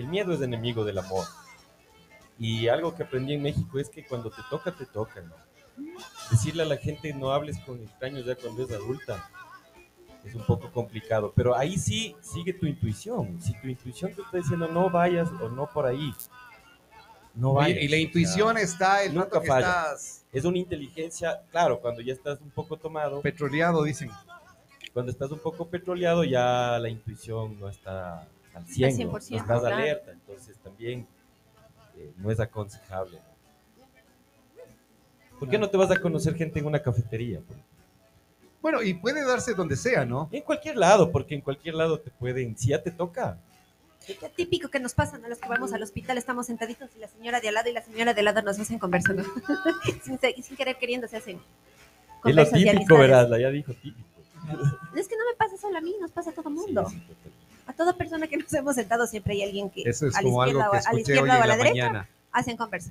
el miedo es enemigo del amor. Y algo que aprendí en México es que cuando te toca, te toca. ¿no? Decirle a la gente no hables con extraños ya cuando es adulta es un poco complicado. Pero ahí sí sigue tu intuición. Si tu intuición te está diciendo no vayas o no por ahí, no vayas. y la sea, intuición está el nunca que falla. estás es una inteligencia, claro, cuando ya estás un poco tomado, petroleado, dicen. cuando estás un poco petroleado ya la intuición no está al 100, ¿no? No 100%, estás claro. alerta, entonces también eh, no es aconsejable. ¿Por qué no te vas a conocer gente en una cafetería? Bueno, y puede darse donde sea, ¿no? En cualquier lado, porque en cualquier lado te pueden, si ya te toca, Lo típico que nos pasa, ¿no? Los que vamos al hospital estamos sentaditos y la señora de al lado y la señora de al lado nos hacen conversa, ¿no? sin, sin querer queriendo se hacen es lo típico, verás, la ya dijo típico. Es que no me pasa solo a mí, nos pasa a todo el mundo. Sí, sí. A toda persona que nos hemos sentado siempre hay alguien que Eso es a la como algo izquierda, o que a- a la izquierda o a la la derecha mañana. hacen conversa.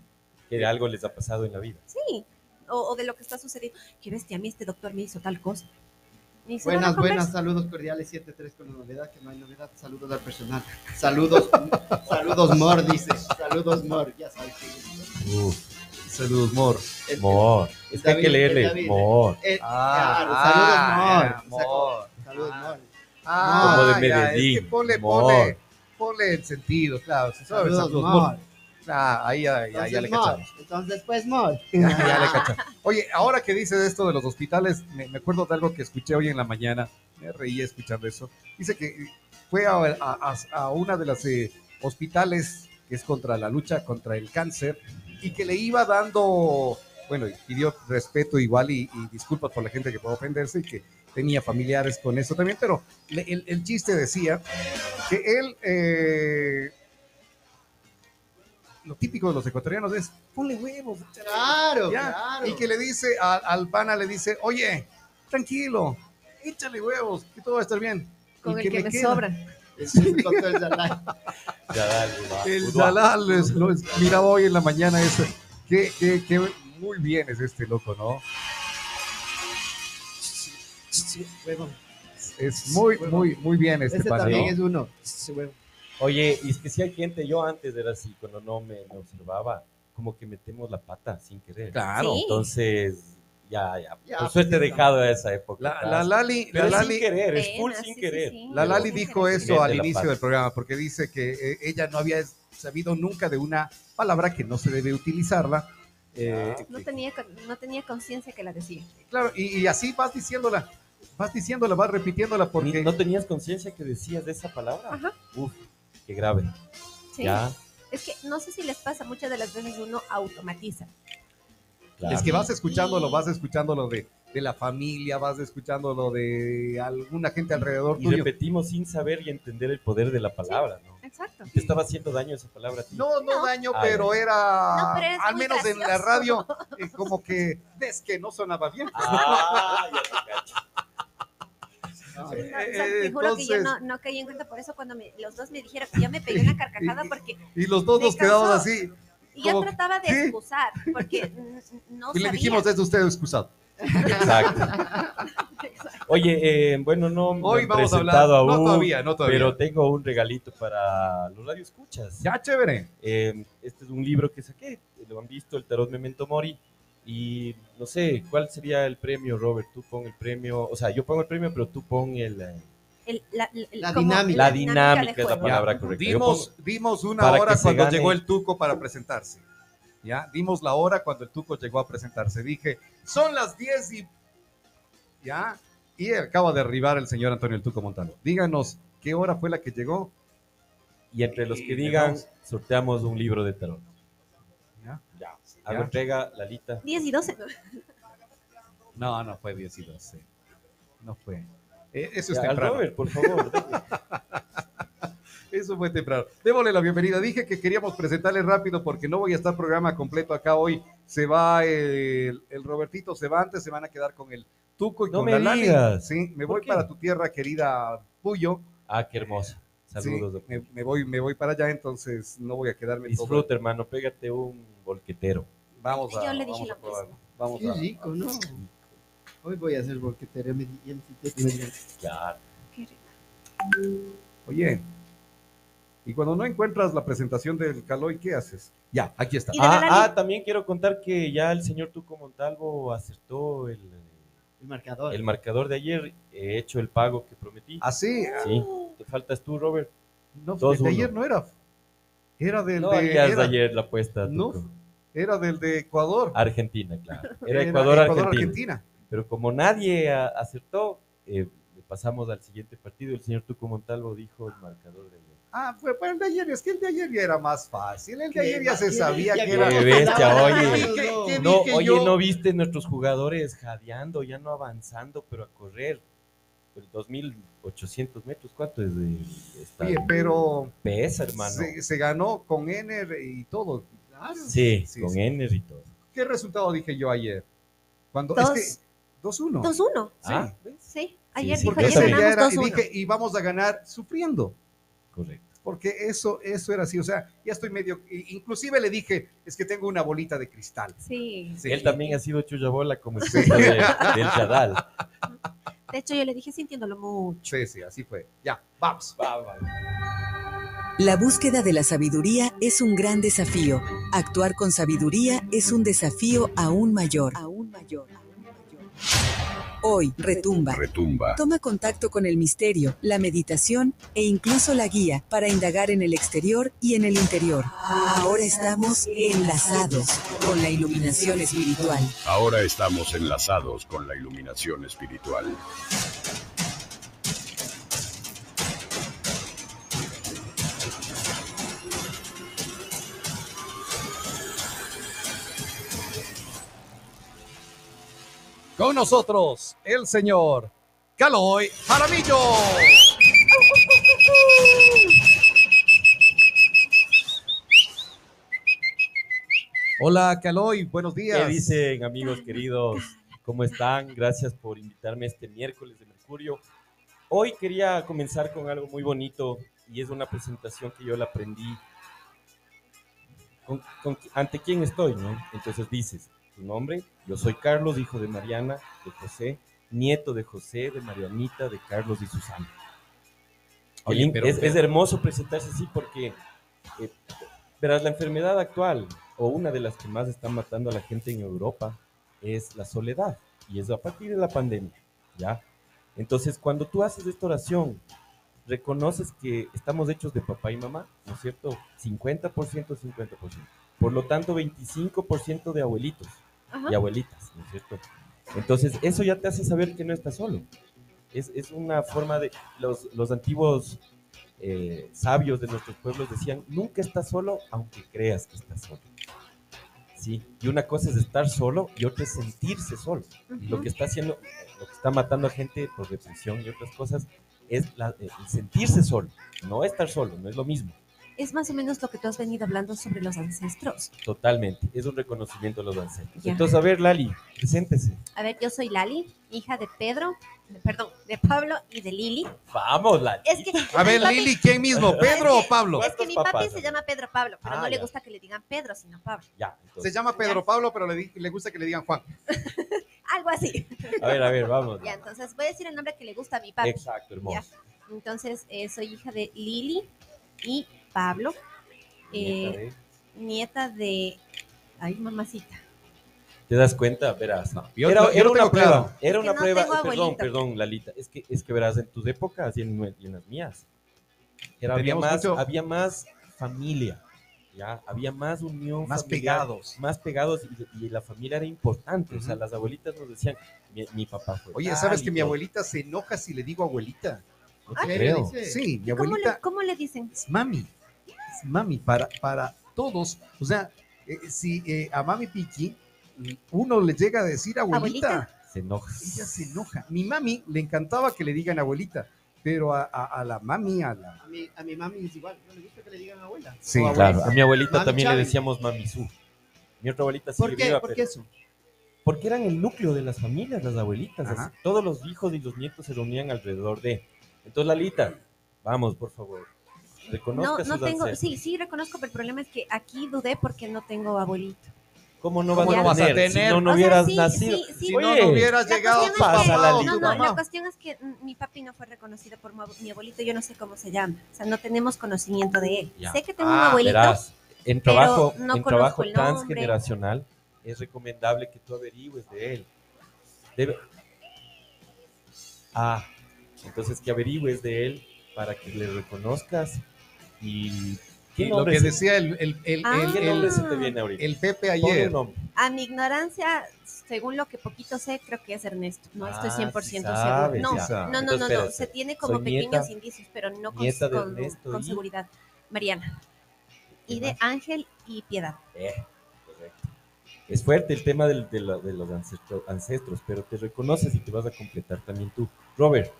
Que algo les ha pasado en la vida. Sí. O, o de lo que está sucediendo. Qué bestia, a mí este doctor me hizo tal cosa. Hizo Buenas, buenas, saludos cordiales, 7-3 con la novedad, que no hay novedad, saludos al personal. Saludos, saludos Mor, dice, saludos Mor, ya sabes que Saludos, Mor. el- mor. Es que hay que leerle, mor. eh, Ah, claro, ah, saludos Mor. ya, Mor. Saco- Saludos Mor. Ah, Como de ya, es Medellín, que ponle, ponle, ponle el sentido, claro. Si sabes, Saludos saludos, Mor. Mor. Ah, ahí ya, ya, ya le cachamos. Entonces, pues Mor. Ya, ya le cachamos. Oye, ahora que dices esto de los hospitales, me, me acuerdo de algo que escuché hoy en la mañana. Me reía escuchando eso. Dice que fue a, a, a una de las eh, hospitales que es contra la lucha contra el cáncer y que le iba dando, bueno, y pidió respeto igual y, y disculpas por la gente que puede ofenderse y que tenía familiares con eso también, pero el, el chiste decía que él, eh, lo típico de los ecuatorianos es, ponle huevos, Claro, ya, claro. Y que le dice a- al pana, le dice, oye, tranquilo, échale huevos, que todo va a estar bien. Con ¿Y el qué que me sobra. El va. El Udua. Zalal, les- lo es- miraba hoy en la mañana eso. Que, que, que muy bien es este loco, ¿no? Es muy, muy, muy bien este también ¿no? es uno. Oye, y es que si hay gente, yo antes era así, cuando no me, me observaba, como que metemos la pata sin querer. Claro. Sí. Entonces, ya, ya. Ya, Por suerte he dejado esa época. La, la Lali, la es sin Lali, querer, es full sin querer. la Lali dijo eso al inicio del programa, porque dice que eh, ella no había sabido nunca de una palabra que no se debe utilizarla. eh. No que- tenía, no tenía conciencia que la decía. claro, y, y así vas diciéndola, vas diciéndola, vas repitiéndola porque ¿No tenías conciencia que decías de esa palabra? Ajá. Uf, qué grave. Sí. Ya, Es que no sé si les pasa, muchas de las veces uno automatiza. claro. Es que vas escuchándolo, vas escuchándolo de, de la familia, vas escuchándolo de alguna gente alrededor Y tuyo. repetimos sin saber y entender el poder de la palabra, ¿no? Exacto. ¿Te estaba haciendo daño esa palabra a ti? No, no No. daño, Ah, pero era, No, pero es al menos en la radio, eh, como que ves que no sonaba bien. Ah, ya te cacho. No, Eh, o sea, eh, te juro que yo no, no caí en cuenta por eso cuando me- los dos me dijeron, yo me pegué una carcajada porque Y los dos nos quedamos así. y yo Como trataba de ¿qué? excusar, porque no Y le dijimos, es usted excusado. Exacto. Exacto. Oye, eh, bueno, no me Hoy han vamos a hablar, presentado no aún, todavía, no todavía. pero tengo un regalito para los radioescuchas. Ya, chévere. Eh, este es un libro que saqué, lo han visto, el Tarot Memento Mori. Y no sé, ¿cuál sería el premio, Robert? Tú pon el premio, o sea, yo pongo el premio, pero tú pon el, eh, El- la, el- La dinámica. la dinámica, es la palabra correcta. Dimos, dimos una hora cuando gane. llegó el Tuco para presentarse. ¿Ya? Dimos la hora cuando el Tuco llegó a presentarse. Dije, son las 10 y... ¿Ya? Y acaba de arribar el señor Antonio el Tuco Montano. Díganos, ¿qué hora fue la que llegó? y entre los que digan, sorteamos un libro de tarot. Hago entrega, Lalita. 10 y 12. No, no fue 10 y 12. No fue. Eh, eso es Ya, temprano. Robert, por favor. Eso fue temprano. Démosle la bienvenida. Dije que queríamos presentarle rápido porque no voy a estar programa completo acá hoy. Se va el, el Robertito, se va antes, se van a quedar con el Tuco y No con me la Lali. digas. Sí, me ¿Por voy qué? para tu tierra, querida Puyo. ah, qué hermoso. Sí, Saludos. me, me voy, me voy para allá, entonces no voy a quedarme todo- Disfruta, hermano. Pégate un volquetero. Vamos a, Yo le dije vamos a lo probar. mismo. Vamos Qué a, rico, ¿no? Hoy voy a hacer volquetería mediante Claro. Qué rico. Oye, Y cuando no encuentras la presentación del Caloy, ¿qué haces? Ya, aquí está. Ah, ah, también quiero contar que ya el señor Tuco Montalvo acertó el, El marcador. el marcador de ayer. He hecho el pago que prometí. Así, Sí. Te faltas tú, Robert. no, el de ayer no era. Era del No de, era, ayer la apuesta. No. Tuco. Era del de Ecuador. Argentina, claro. Era Ecuador-Argentina. Argentina. Pero como nadie a- acertó, eh, le pasamos al siguiente partido. El señor Tuco Montalvo dijo el marcador de ayer. Ah, fue pues el de ayer, es que el de ayer ya era más fácil. El de ayer ya se sabía ya que era. Qué bestia, oye. ¿Qué- qué- qué No, dije oye, yo? no viste nuestros jugadores jadeando, ya no avanzando, pero a correr. El 2800 metros, ¿cuánto es de? Oye, pero Pesa, hermano. se, se ganó con Ener y todo. Claro. Sí, Sí, con sí. Ener y todo. ¿Qué resultado dije yo ayer? Cuando Dos. es que 2-1. 2-1. Ah, Sí, ayer sí, dijo, ayer ganamos era, y 2-1. dije, y vamos a ganar sufriendo. correcto. Porque eso, eso era así, o sea, ya estoy medio, inclusive le dije, es que tengo una bolita de cristal. Sí. Sí. Él también ha sido chullabola como esposa de- del Chadal. De hecho, yo le dije sintiéndolo mucho. Sí, sí, así fue. Ya, vamos. La búsqueda de la sabiduría es un gran desafío. Actuar con sabiduría es un desafío aún mayor. Aún mayor. Hoy, retumba. Retumba. Toma contacto con el misterio, la meditación e incluso la guía para indagar en el exterior y en el interior. Ahora estamos enlazados con la iluminación espiritual. Ahora estamos enlazados con la iluminación espiritual. Con nosotros, el señor Caloy Jaramillo. Hola, Caloy, buenos días. ¿Qué dicen, amigos queridos? ¿Cómo están? Gracias por invitarme este miércoles de Mercurio. Hoy quería comenzar con algo muy bonito y es una presentación que yo la aprendí. Con- con- ¿Ante quién estoy? ¿no? Entonces dices, tu nombre, yo soy Carlos, hijo de Mariana, de José, nieto de José, de Marianita, de Carlos y Susana. Oye, El- pero- es, es hermoso presentarse así porque, eh, verás, la enfermedad actual, o una de las que más está matando a la gente en Europa, es la soledad. Y es a partir de la pandemia, ¿ya? Entonces, cuando tú haces esta oración, reconoces que estamos hechos de papá y mamá, ¿no es cierto? 50%, 50%. Por lo tanto, 25% de abuelitos Ajá. y abuelitas, ¿no es cierto? Entonces, eso ya te hace saber que no estás solo. Es, es una forma de... Los, los antiguos eh, sabios de nuestros pueblos decían, nunca estás solo aunque creas que estás solo. Sí, y una cosa es estar solo y otra es sentirse solo. Y lo que está haciendo, lo que está matando a gente por depresión y otras cosas es la- eh, el sentirse solo, no estar solo, no es lo mismo. Es más o menos lo que tú has venido hablando sobre los ancestros. Totalmente, es un reconocimiento de los ancestros. Ya. Entonces, a ver, Lali, preséntese. A ver, yo soy Lali, hija de Pedro, de- perdón, de Pablo y de Lili. Vamos, Lali. Es que, A ver, papi- Lili, ¿quién mismo? ¿Pedro o Pablo? Es que mi ¿Cuántos papi papás? se llama Pedro Pablo, pero Ah, no le ya. gusta que le digan Pedro, sino Pablo. Ya, Se llama Pedro Pablo, pero le, le gusta que le digan Juan. Algo así. a ver, a ver, vamos. Ya, entonces voy a decir el nombre que le gusta a mi papi. Exacto, hermoso. Entonces, eh, soy hija de Lili y Pablo, Nieta eh, de- nieta de... Ay, mamacita. ¿Te das cuenta? Verás. yo- era yo- una prueba. claro. Era una no prueba. eh, perdón, perdón, Lalita. Es que, es que verás, en tus épocas y en, nue- y en las mías, era, había, más, mucho- había más familia. ¿ya? Había más unión. Más familiar, pegados. Más pegados y, y la familia era importante. O sea, las abuelitas nos decían, mi, mi papá fue. Oye, ¿sabes que mi todo". abuelita se enoja si le digo abuelita? No te Ay, creo. Sí, mi ¿Cómo abuelita le, ¿Cómo le dicen? es mami. Es mami para, para todos. O sea, eh, si eh, a mami Piki uno le llega a decir abuelita, Abuelita. Se enoja. ella se enoja. Mi mami le encantaba que le digan abuelita, pero a, a- a la mami, a la... A mi, a mi mami es igual. No le gusta que le digan abuela. Sí. Claro, a mi abuelita Mami también Chavi. le decíamos mamisú. Mi otra abuelita sí ¿Por qué? viva, ¿Por pero- qué eso? Porque eran el núcleo de las familias, las abuelitas. Así, todos los hijos y los nietos se reunían alrededor de. Entonces, Lalita, vamos, por favor. No, Reconozca no sus tengo, ancestros. sí, sí reconozco, pero el problema es que aquí dudé porque no tengo abuelito. ¿Cómo no ¿Cómo vas, no a, vas a tener? tener? Si no, no O sea, hubieras sí, nacido. sí, sí. Si Oye, no, no hubieras La llegado cuestión es pasa que- la no, lista. no, mamá. la cuestión es que mm, mi papi no fue reconocido por mi abu- mi abuelito, yo no sé cómo se llama, o sea, no tenemos conocimiento de él. Ya. Sé que tengo un Ah, abuelito, Verás, en pero trabajo, no en conozco trabajo el nombre. transgeneracional es recomendable que tú averigües de él. Debe- Ah, entonces que averigües de él para que le reconozcas y ¿qué Y lo que decía el, el, el, Ah. el- ¿Qué el- Pepe ayer. a mi ignorancia, según lo que poquito sé, creo que es Ernesto, no estoy Ah, 100% sí sabes, seguro. No, no, no, no, no, se tiene como Soy pequeños nieta- indicios, pero no con, seguridad. Mariana. Y ¿Qué de más? Ángel y Piedad. Eh. Es fuerte el tema del- de, la- de los ancestro- ancestros, pero te reconoces y te vas a completar también tú. Robert,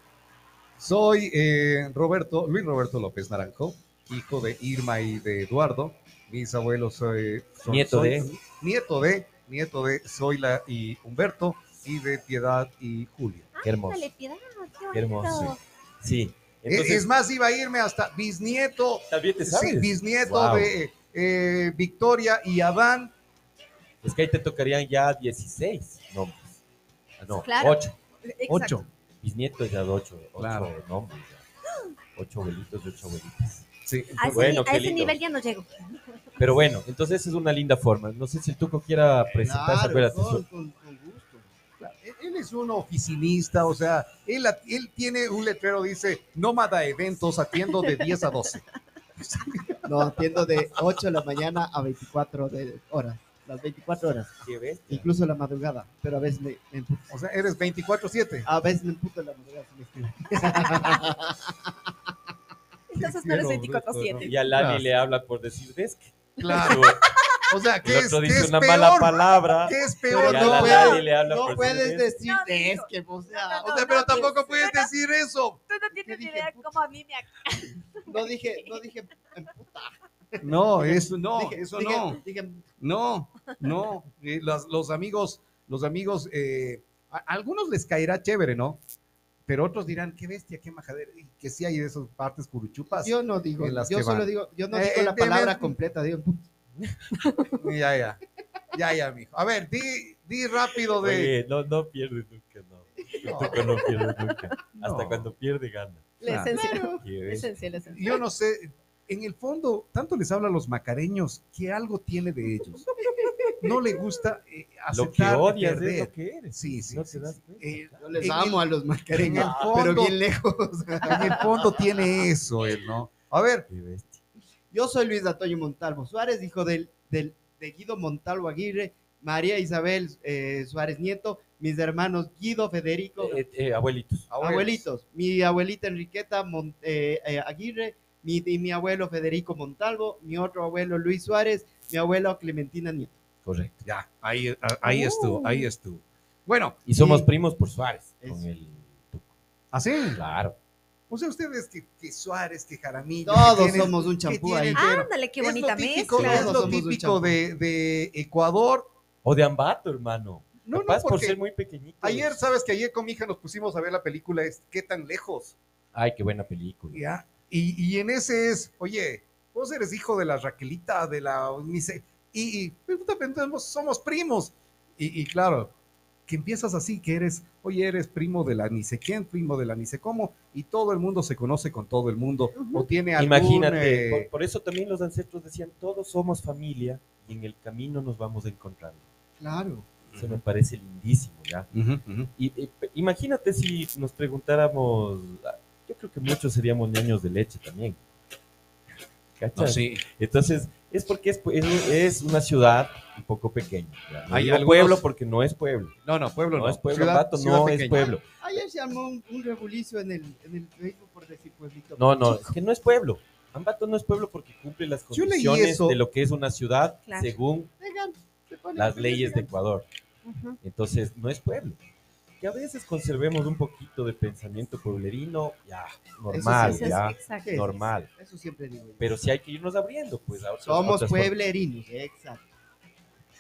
Soy eh, Roberto, Luis Roberto López Naranjo, hijo de Irma y de Eduardo. Mis abuelos eh, son- Nieto soy- de. Nieto de, nieto de Zoila y Humberto, y de Piedad y Julio. Qué hermoso. Ándale, Piedad, qué Qué hermoso, bonito. sí. Eh, Entonces, es más, iba a irme hasta bisnieto, también te sí, sabes. bisnieto Wow. de eh, Victoria y Adán. Es que ahí te tocarían ya 16 nombres. Ah, No, Claro. 8. Exacto. Ocho. Bisnietos ya de 8. Claro. nombres. 8 abuelitos y 8 abuelitas. Sí. A ese, Bueno, ni- qué a ese lindo. nivel ya no llego. Pero bueno, entonces es una linda forma. No sé si el Tuco quiera presentarse. Claro, con, con- con gusto. Claro, Él es un oficinista, o sea, él, él tiene un letrero, dice, nómada eventos, atiendo de 10 a 12. No, atiendo de 8 de la mañana a 24 de horas. Las 24 horas. Incluso la madrugada. Pero a veces me, me. O sea, eres 24-7. A veces me emputo en la madrugada. si me escriben. Entonces no eres Qué 24-7. Y a Lani Claro. le habla por decir desk. Claro. O sea, ¿qué El es, qué dice es una peor? mala palabra. ¿Qué es peor? No, la puedes- Lali le habla no por puedes decir No, es que, o sea, No, O sea, pero no, tampoco puedes decir eso. Tú no tienes idea cómo a mí me no dije, no dije. No, eso no, Dije- eso dije- no. dije, No, no. Eh, los, los amigos, los amigos, eh, a algunos les caerá chévere, ¿no? Pero otros dirán, qué bestia, qué majadera. Y que sí hay de esas partes curuchupas. yo no digo, En las yo que solo van. digo, yo no Eh, digo la eh, palabra completa, digo. Ya, ya. Ya, ya, mijo. A ver, di, di rápido de. Oye, no, no pierde nunca, no. Tuco no pierde nunca. Hasta No. cuando pierde, gana. La Claro. esencia. Qué La esencia, la esencia. Yo no sé, en el fondo, tanto les habla a los macareños que algo tiene de ellos. No le gusta eh, Lo que odias es perder. lo que eres. Sí, sí, No sí, te das sí. cuenta. Eh, Yo les en amo el- a los el pero bien lejos. En el fondo tiene eso él, ¿no? A ver. Yo soy Luis Antonio Montalvo Suárez, hijo del, del, de Guido Montalvo Aguirre, María Isabel eh, Suárez Nieto, mis hermanos Guido, Federico, Eh, eh, abuelitos. abuelitos, mi abuelita Enriqueta Mon- eh, eh, Aguirre, mi, y mi abuelo Federico Montalvo, mi otro abuelo Luis Suárez, mi abuelo Clementina Nieto. Correcto. ya, ahí, ahí estuvo, ahí estuvo. Bueno, Y somos Y- primos por Suárez. Es- Con el Tuco. así. Claro. O sea, ustedes que, que Suárez, que Jaramillo. Todos que tienen- somos un champú ahí. Ándale, qué es lo bonita típico, mezcla. Es lo típico de, de Ecuador. O de Ambato, hermano. No, no, Capaz por porque ser muy pequeñito. ayer, ¿sabes que ayer con mi hija nos pusimos a ver la película es ¿Qué tan lejos? Ay, qué buena película. ¿Ya? Y, y en ese es, oye, vos eres hijo de la Raquelita, de la... ni sé- Y, y pues, somos primos. Y, y claro, que empiezas así, que eres, oye, eres primo de la ni sé quién, primo de la ni sé cómo, y todo el mundo se conoce con todo el mundo, Ujú. o tiene algún... Imagínate, eh, por, por eso también los ancestros decían, todos somos familia y en el camino nos vamos encontrando. Claro. Eso me parece lindísimo, ¿ya? ujú, ujú. Y, y, imagínate si nos preguntáramos, ah, yo creo que muchos seríamos niños de leche también. ¿Cachas? No, sí. Entonces, es porque es, es, es una ciudad un poco pequeña. No Hay digo algunos- pueblo porque no es pueblo. No, no, pueblo No, no. es pueblo, Ciudad- no pequeña. es pueblo. Ayer se armó un, un rebulicio en el, en el Facebook por decir pueblito. No, no, es que no es pueblo. Ambato no es pueblo porque cumple las condiciones de lo que es una ciudad Claro. según Vengan, se ponen las leyes de. Ecuador. Entonces, no es pueblo. Que a veces conservemos un poquito de pensamiento pueblerino, ya, normal, Eso ya, normal. Eso siempre digo. yo. Pero sí hay que irnos abriendo, pues, a otras- somos otras pueblerinos, exacto.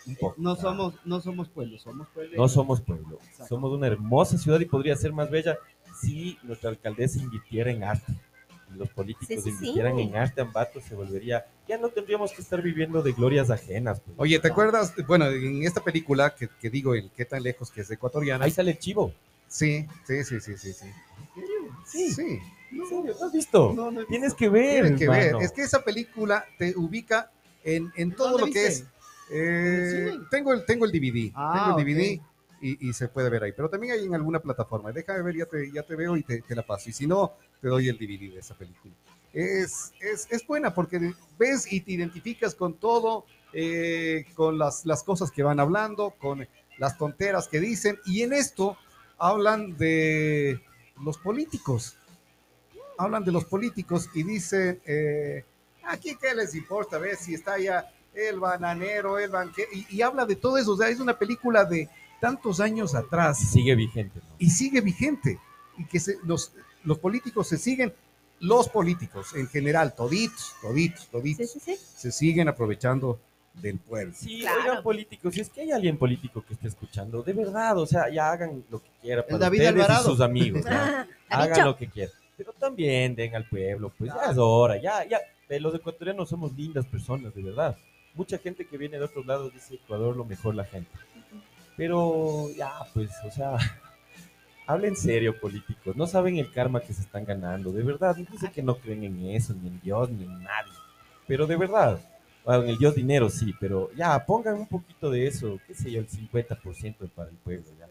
Un poco, No somos, no somos pueblo, somos pueblerinos. No somos pueblo. Exacto. Somos una hermosa ciudad y podría ser más bella si nuestra alcaldesa invirtiera en arte. Los políticos Sí, sí, sí. invirtieran en arte ambato, se volvería, ya no tendríamos que estar viviendo de glorias ajenas. pues. Oye, ¿te acuerdas? Bueno, en esta película que, que digo, el qué tan lejos que es ecuatoriana. Ahí sale el chivo. Sí, sí, sí, sí, sí. Sí. Sí. sí. ¿En serio? ¿No has visto? No, no Tienes que ver, Tienen que ver. Es que esa película te ubica en, en todo ¿Dónde lo que es. eh, tengo, el, tengo el DVD. Ah, tengo el DVD ok. Y, y se puede ver ahí. Pero también hay en alguna plataforma. Déjame ver, ya te, ya te veo y te, te la paso. Y si no, te doy el DVD de esa película. Es, es, es buena porque ves y te identificas con todo, eh, con las, las cosas que van hablando, con las tonteras que dicen. Y en esto hablan de los políticos. Hablan de los políticos y dicen, eh, aquí qué les importa, ver si está ya el bananero, el banquero, y, y habla de todo eso. O sea, es una película de tantos años atrás Sigue vigente, ¿no? y sigue vigente. Y que se- los, los políticos se siguen, los políticos en general, toditos, toditos, Sí, toditos, sí, sí. se siguen aprovechando del pueblo. Sí, Claro. oigan políticos, si es que hay alguien político que esté escuchando, de verdad, o sea, ya hagan lo que quieran para David ustedes Alvarado. y sus amigos, ha hagan lo que quieran. Pero también den al pueblo, pues ya es hora, ya, ya. Los ecuatorianos somos lindas personas, de verdad. Mucha gente que viene de otros lados dice Ecuador lo mejor la gente. Pero ya, pues, o sea, hablen serio, políticos. No saben el karma que se están ganando, de verdad. No sé que no creen en eso, ni en Dios, ni en nadie. Pero de verdad, bueno, en el Dios dinero sí, pero ya, pongan un poquito de eso, qué sé yo, el 50% para el pueblo, ya.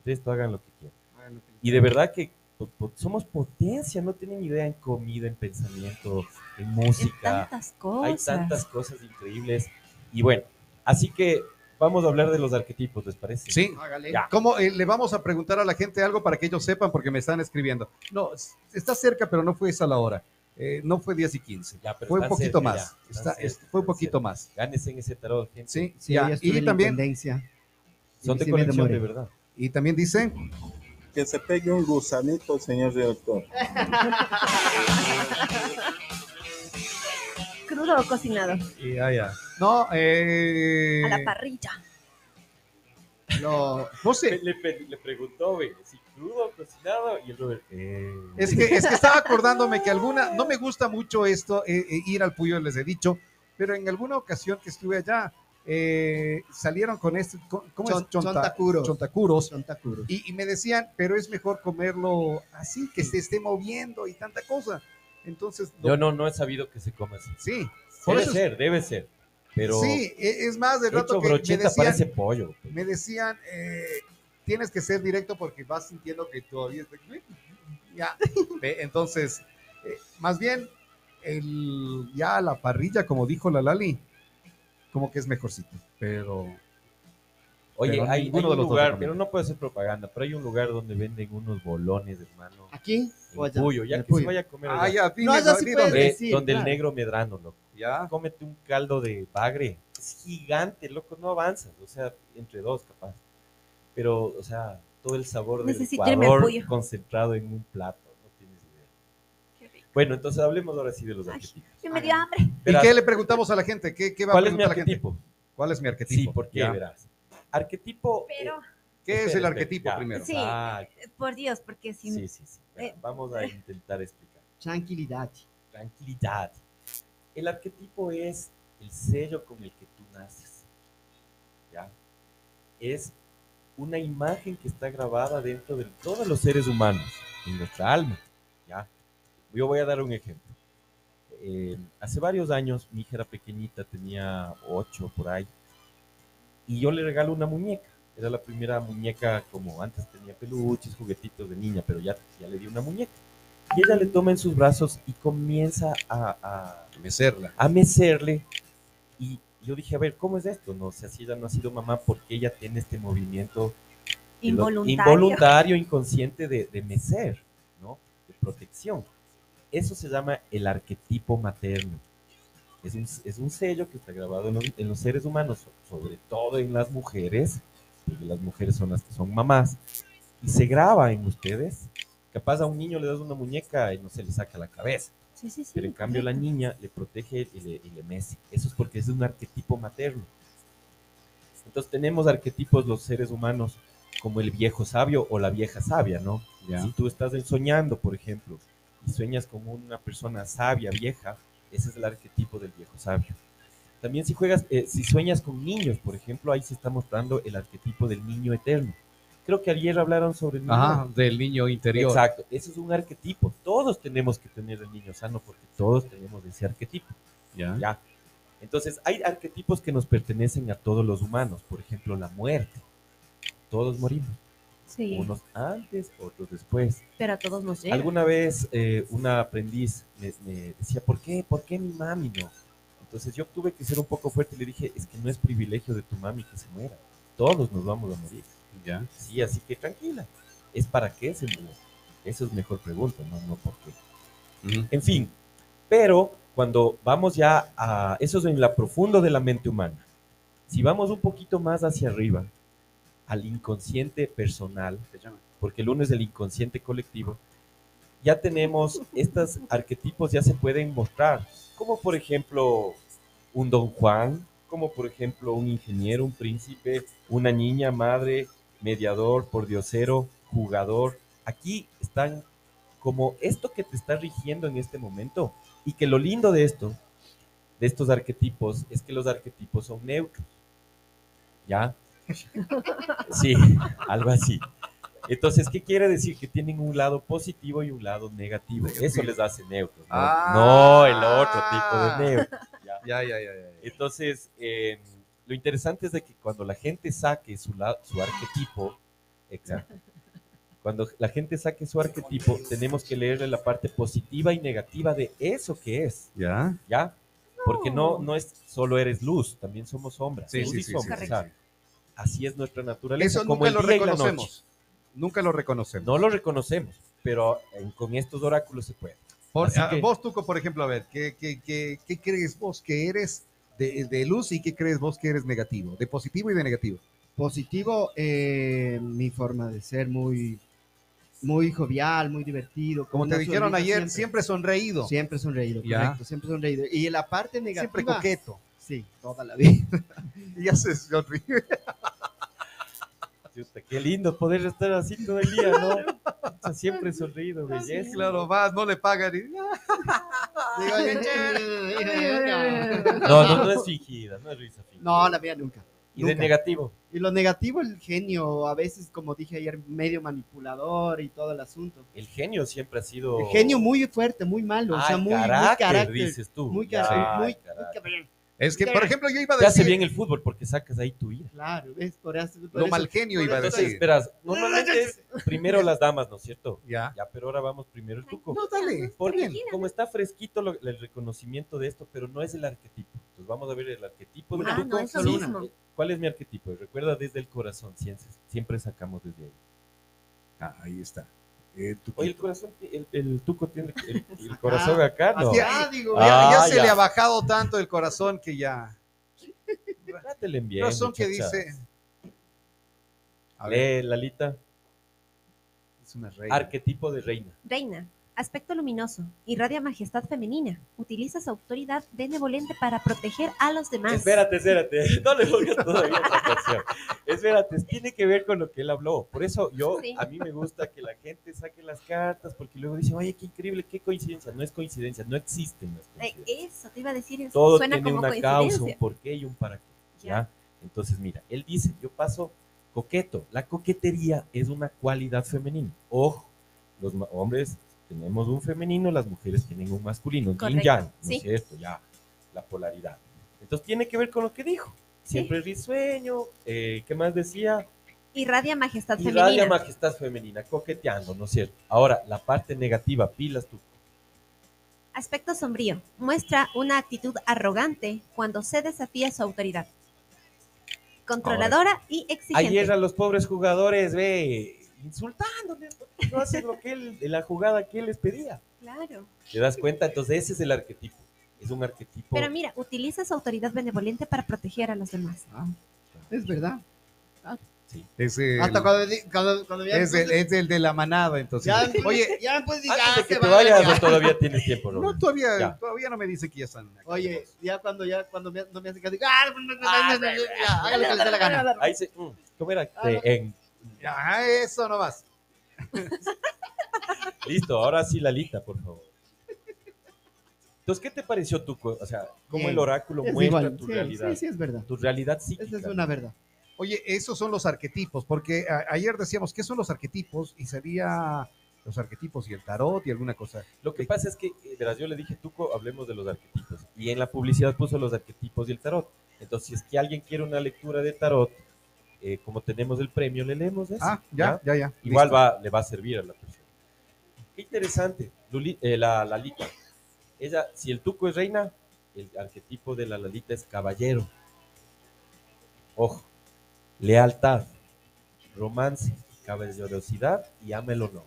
Ustedes hagan lo que quieran. Y de verdad que po- po- somos potencia, no tienen idea en comida, en pensamiento, en música. tantas cosas. Hay tantas cosas increíbles. Y bueno, así que vamos a hablar de los arquetipos, ¿les parece? Sí. Hágale. ¿Cómo eh, le vamos a preguntar a la gente algo para que ellos sepan? Porque me están escribiendo. No, está cerca, pero no fue esa la hora. Eh, no fue 10 y 15. Ya, pero Fue un poquito cerca más. ya, Está- cerca, fue un poquito cerca. más. Gánense en ese tarot, gente. Sí, Sí, ya. Y también. Son de conexión, de verdad. y también dice, Que se pegue un gusanito, señor director. ¿Crudo o cocinado? ya, ya. No, eh, A la parrilla. Lo- no sé. Le, le- le preguntó, güey, si crudo, cocinado, y el Robert, eh, Es que, es que estaba acordándome que alguna, no me gusta mucho esto, eh, eh, ir al Puyo, les he dicho, pero en alguna ocasión que estuve allá, eh, salieron con este, con- ¿cómo Chon- es? Chonta- chontacuros. chontacuros. Son tacuros. Y, y me decían, pero es mejor comerlo así, que se esté moviendo y tanta cosa. Entonces, Yo no, no he sabido que se coma así. sí, Debe eso- ser, debe ser. Pero sí, e- es más, de rato que me brocheta decían, parece pollo. pues. me decían, eh, tienes que ser directo porque vas sintiendo que todavía está... Ya, entonces, eh, más bien, el, ya la parrilla, como dijo la Lali, como que es mejorcito, pero... Oye, Pero hay, hay un lugar, pero no puede ser propaganda, pero hay un lugar donde venden unos bolones, hermano. ¿Aquí? Allá? Puyo, ya En que se Puyo. vaya a comer Ah, allá. ya, dime, No, allá sí. Eh, sí, donde el claro. negro medrano, loco. Ya, Cómete un caldo de bagre. Es gigante, loco, no avanzas. O sea, entre dos, capaz. Pero, o sea, todo el sabor del Ecuador concentrado en un plato. No tienes idea. Qué rico. Bueno, entonces hablemos ahora sí de los Ay, arquetipos. Me dio hambre. ¿Y Verás, qué le preguntamos a la gente? ¿Qué, qué va a ¿Cuál es mi preguntar la gente? arquetipo? ¿Cuál es mi arquetipo? Sí, ¿por qué? Ya. Verás. Arquetipo. eh, Pero, ¿Qué es el arquetipo ya. primero? Sí. Ah, por Dios, porque si sí, sí, sí. Eh, Vamos a intentar explicar. Tranquilidad. Tranquilidad. El arquetipo es el sello con el que tú naces. ¿Ya? Es una imagen que está grabada dentro de todos los seres humanos, en nuestra alma. ¿Ya? Yo voy a dar un ejemplo. Eh, hace varios años, mi hija era pequeñita, tenía ocho por ahí, y yo le regalo una muñeca. Era la primera muñeca, como antes peluches, juguetitos de niña, pero ya, ya le di una muñeca. Y ella le toma en sus brazos y comienza a, a, Mecerla. a mecerle. Y yo dije, a ver, ¿cómo es esto? No, o sea, si ella no ha sido mamá, ¿por qué ella tiene este movimiento involuntario. involuntario, inconsciente de, de mecer, ¿no? De protección. Eso se llama el arquetipo materno. Es un, es un sello que está grabado en los, en los seres humanos, so- sobre todo en las mujeres, porque las mujeres son las que son mamás, y se graba en ustedes. Capaz a un niño le das una muñeca y no se le saca la cabeza. Sí, sí, sí. Pero en cambio la niña le protege y le, y le mece. Eso es porque es un arquetipo materno. Entonces tenemos arquetipos los seres humanos como el viejo sabio o la vieja sabia, ¿no? Ya. Si tú estás soñando, por ejemplo, y sueñas con una persona sabia, vieja, ese es el arquetipo del viejo sabio. También si juegas, eh, si sueñas con niños, por ejemplo, ahí se está mostrando el arquetipo del niño eterno. Creo que ayer hablaron sobre el niño. Ajá, del niño interior. Exacto, ese es un arquetipo. Todos tenemos que tener el niño sano porque todos tenemos ese arquetipo. Ya. ¿ya? Entonces, hay arquetipos que nos pertenecen a todos los humanos. Por ejemplo, la muerte. Todos morimos. Sí, Unos antes, otros después. pero a todos nos llega. Alguna vez eh, una aprendiz me, me decía, ¿por qué? ¿Por qué mi mami no? Entonces yo tuve que ser un poco fuerte y le dije, es que no es privilegio de tu mami que se muera. Todos nos vamos a morir. Ya. Sí, así que tranquila. ¿Es para qué se murió? Eso es mejor pregunta, no, no por qué. En fin, pero cuando vamos ya a, eso es en la profundo de la mente humana. Si vamos un poquito más hacia arriba, al inconsciente personal, porque el uno es el inconsciente colectivo, ya tenemos estos arquetipos, ya se pueden mostrar, como por ejemplo un don Juan, como por ejemplo un ingeniero, un príncipe, una niña, madre, mediador, pordiosero, jugador. Aquí están como esto que te está rigiendo en este momento. Y que lo lindo de esto, de estos arquetipos, es que los arquetipos son neutros. ¿Ya? Sí, algo así. Entonces, ¿qué quiere decir? Que tienen un lado positivo y un lado negativo. Eso les hace neutros. No, Ah. no el otro tipo de neutros. ¿ya? Ya, ya, ya, ya. Entonces, eh, lo interesante es de que cuando la gente saque su, la- su arquetipo, exacto, cuando la gente saque su arquetipo, tenemos que leerle la parte positiva y negativa de eso que es, Ya. ¿ya? Porque no, no es solo eres luz, también somos sombras. Sí, luz sí, y sí. Así es nuestra naturaleza. Eso como nunca el lo día y la noche. reconocemos. Nunca lo reconocemos. No lo reconocemos, pero con estos oráculos se puede. Por- ah, que- Vos, Tuco, por ejemplo, a ver, ¿qué, qué, qué, qué crees vos que eres de, de luz y qué crees vos que eres negativo? De positivo y de negativo. Positivo, eh, mi forma de ser muy, muy jovial, muy divertido. Como te dijeron ayer, siempre, sonreído. Siempre sonreído, Ya. correcto, siempre sonreído. Y la parte negativa. Siempre coqueto. Sí, toda la vida. Y ya se sonríe. Chuta, Qué lindo poder estar así todo el día, ¿no? Siempre sonreído, belleza. Claro, vas, no le pagan. y- oye, No, no, no es fingida, no es risa fingida. no, la mía nunca. y de nunca. negativo. Y lo negativo, el genio, a veces, como dije ayer, medio manipulador y todo el asunto. El genio siempre ha sido. El genio muy fuerte, muy malo, o Ah, sea, muy, muy carácter, carácter. dices tú. Muy carácter, muy, carácter. muy Es que, por ejemplo, yo iba a Te hace decir bien el fútbol porque sacas ahí tu vida. Claro, ¿ves? Por eso, por lo eso- mal genio, iba a decir. esperas, normalmente es primero las damas, ¿no es cierto? Ya. Ya, pero ahora vamos primero el tuco. No, dale. Porque como está fresquito lo- el reconocimiento de esto, pero no es el arquetipo. Entonces vamos a ver el arquetipo del Ah, tuco. no, es lo Sí. mismo. ¿Cuál es mi arquetipo? Recuerda desde el corazón, siempre sacamos desde ahí. Ah, ahí está. Eh. Oye, el corazón, el, el tuco tiene el, el corazón acá, ¿no? Ah, digo, Ah, ya ya se ya. le ha bajado tanto el corazón que ya. Trátele bien, Corazón que muchacha. dice. A ver, Lee, Lalita, es una reina. arquetipo de reina. Reina, aspecto luminoso, irradia majestad femenina, utiliza su autoridad benevolente para proteger a los demás. Espérate, espérate, no le pongas todavía otra canción. Espérate, tiene que ver con lo que él habló. Por eso yo, Sí. a mí me gusta que la gente saque las cartas, porque luego dicen, oye, qué increíble, qué coincidencia. No es coincidencia, no existen las Eh, coincidencias. eso te iba a decir, eso Todo suena tiene como una causa, un porqué y un para qué. ¿ya? Entonces, mira, él dice, yo paso coqueto. La coquetería es una cualidad femenina. Ojo, los hombres tenemos un femenino, las mujeres tienen un masculino, yin yang, ¿no sí. es cierto? Ya, la polaridad. Entonces tiene que ver con lo que dijo. Siempre risueño, eh, ¿qué más decía? Irradia majestad Irradia femenina. majestad femenina, coqueteando, ¿no es cierto? Ahora, la parte negativa, pilas tú. Aspecto sombrío. Muestra una actitud arrogante cuando se desafía su autoridad. Controladora y exigente. Ayer a los pobres jugadores, ve, insultándoles, porque no hacen lo que él, la jugada que él les pedía. Claro. ¿Te das cuenta? Entonces ese es el arquetipo. Es un arquetipo. Pero mira, utiliza su autoridad benevolente para proteger a los demás. Es verdad. Es el, Hasta cuando, cuando, cuando ya, es el- es el de la manada, entonces. ya, Oye, ya pues ya Antes de que te va, vayas, todavía tienes tiempo, ¿no? no, todavía, Ya. todavía no me dice que ya están. aquí. Oye, ya cuando ya cuando me, no me hace caso, digo, ah, hágale que le dé la gana. Ahí se. mm, ¿Cómo era? Ah, en, Ya, eso no más. Listo, ahora sí, Lalita, por favor. Entonces, ¿qué te pareció tú? O sea, cómo Bien. el oráculo Es muestra igual, tu sí, realidad, Sí, sí, es verdad. tu realidad psíquica. Esa es una verdad. Oye, esos son los arquetipos, porque a- ayer decíamos, ¿qué son los arquetipos? Y sería los arquetipos y el tarot y alguna cosa. Lo que pasa es que, eh, verás, yo le dije, Tuco, hablemos de los arquetipos. Y en la publicidad puso los arquetipos y el tarot. Entonces, si es que alguien quiere una lectura de tarot, eh, como tenemos el premio, le leemos eso. Ah, ya, ya, ya. Igual Listo. va, le va a servir a la persona. Qué interesante. Luli- eh, la Lalita. Ella, si el Tuco es reina, el arquetipo de la Lalita es caballero. Ojo. Lealtad, romance, caballerosidad y ama el honor.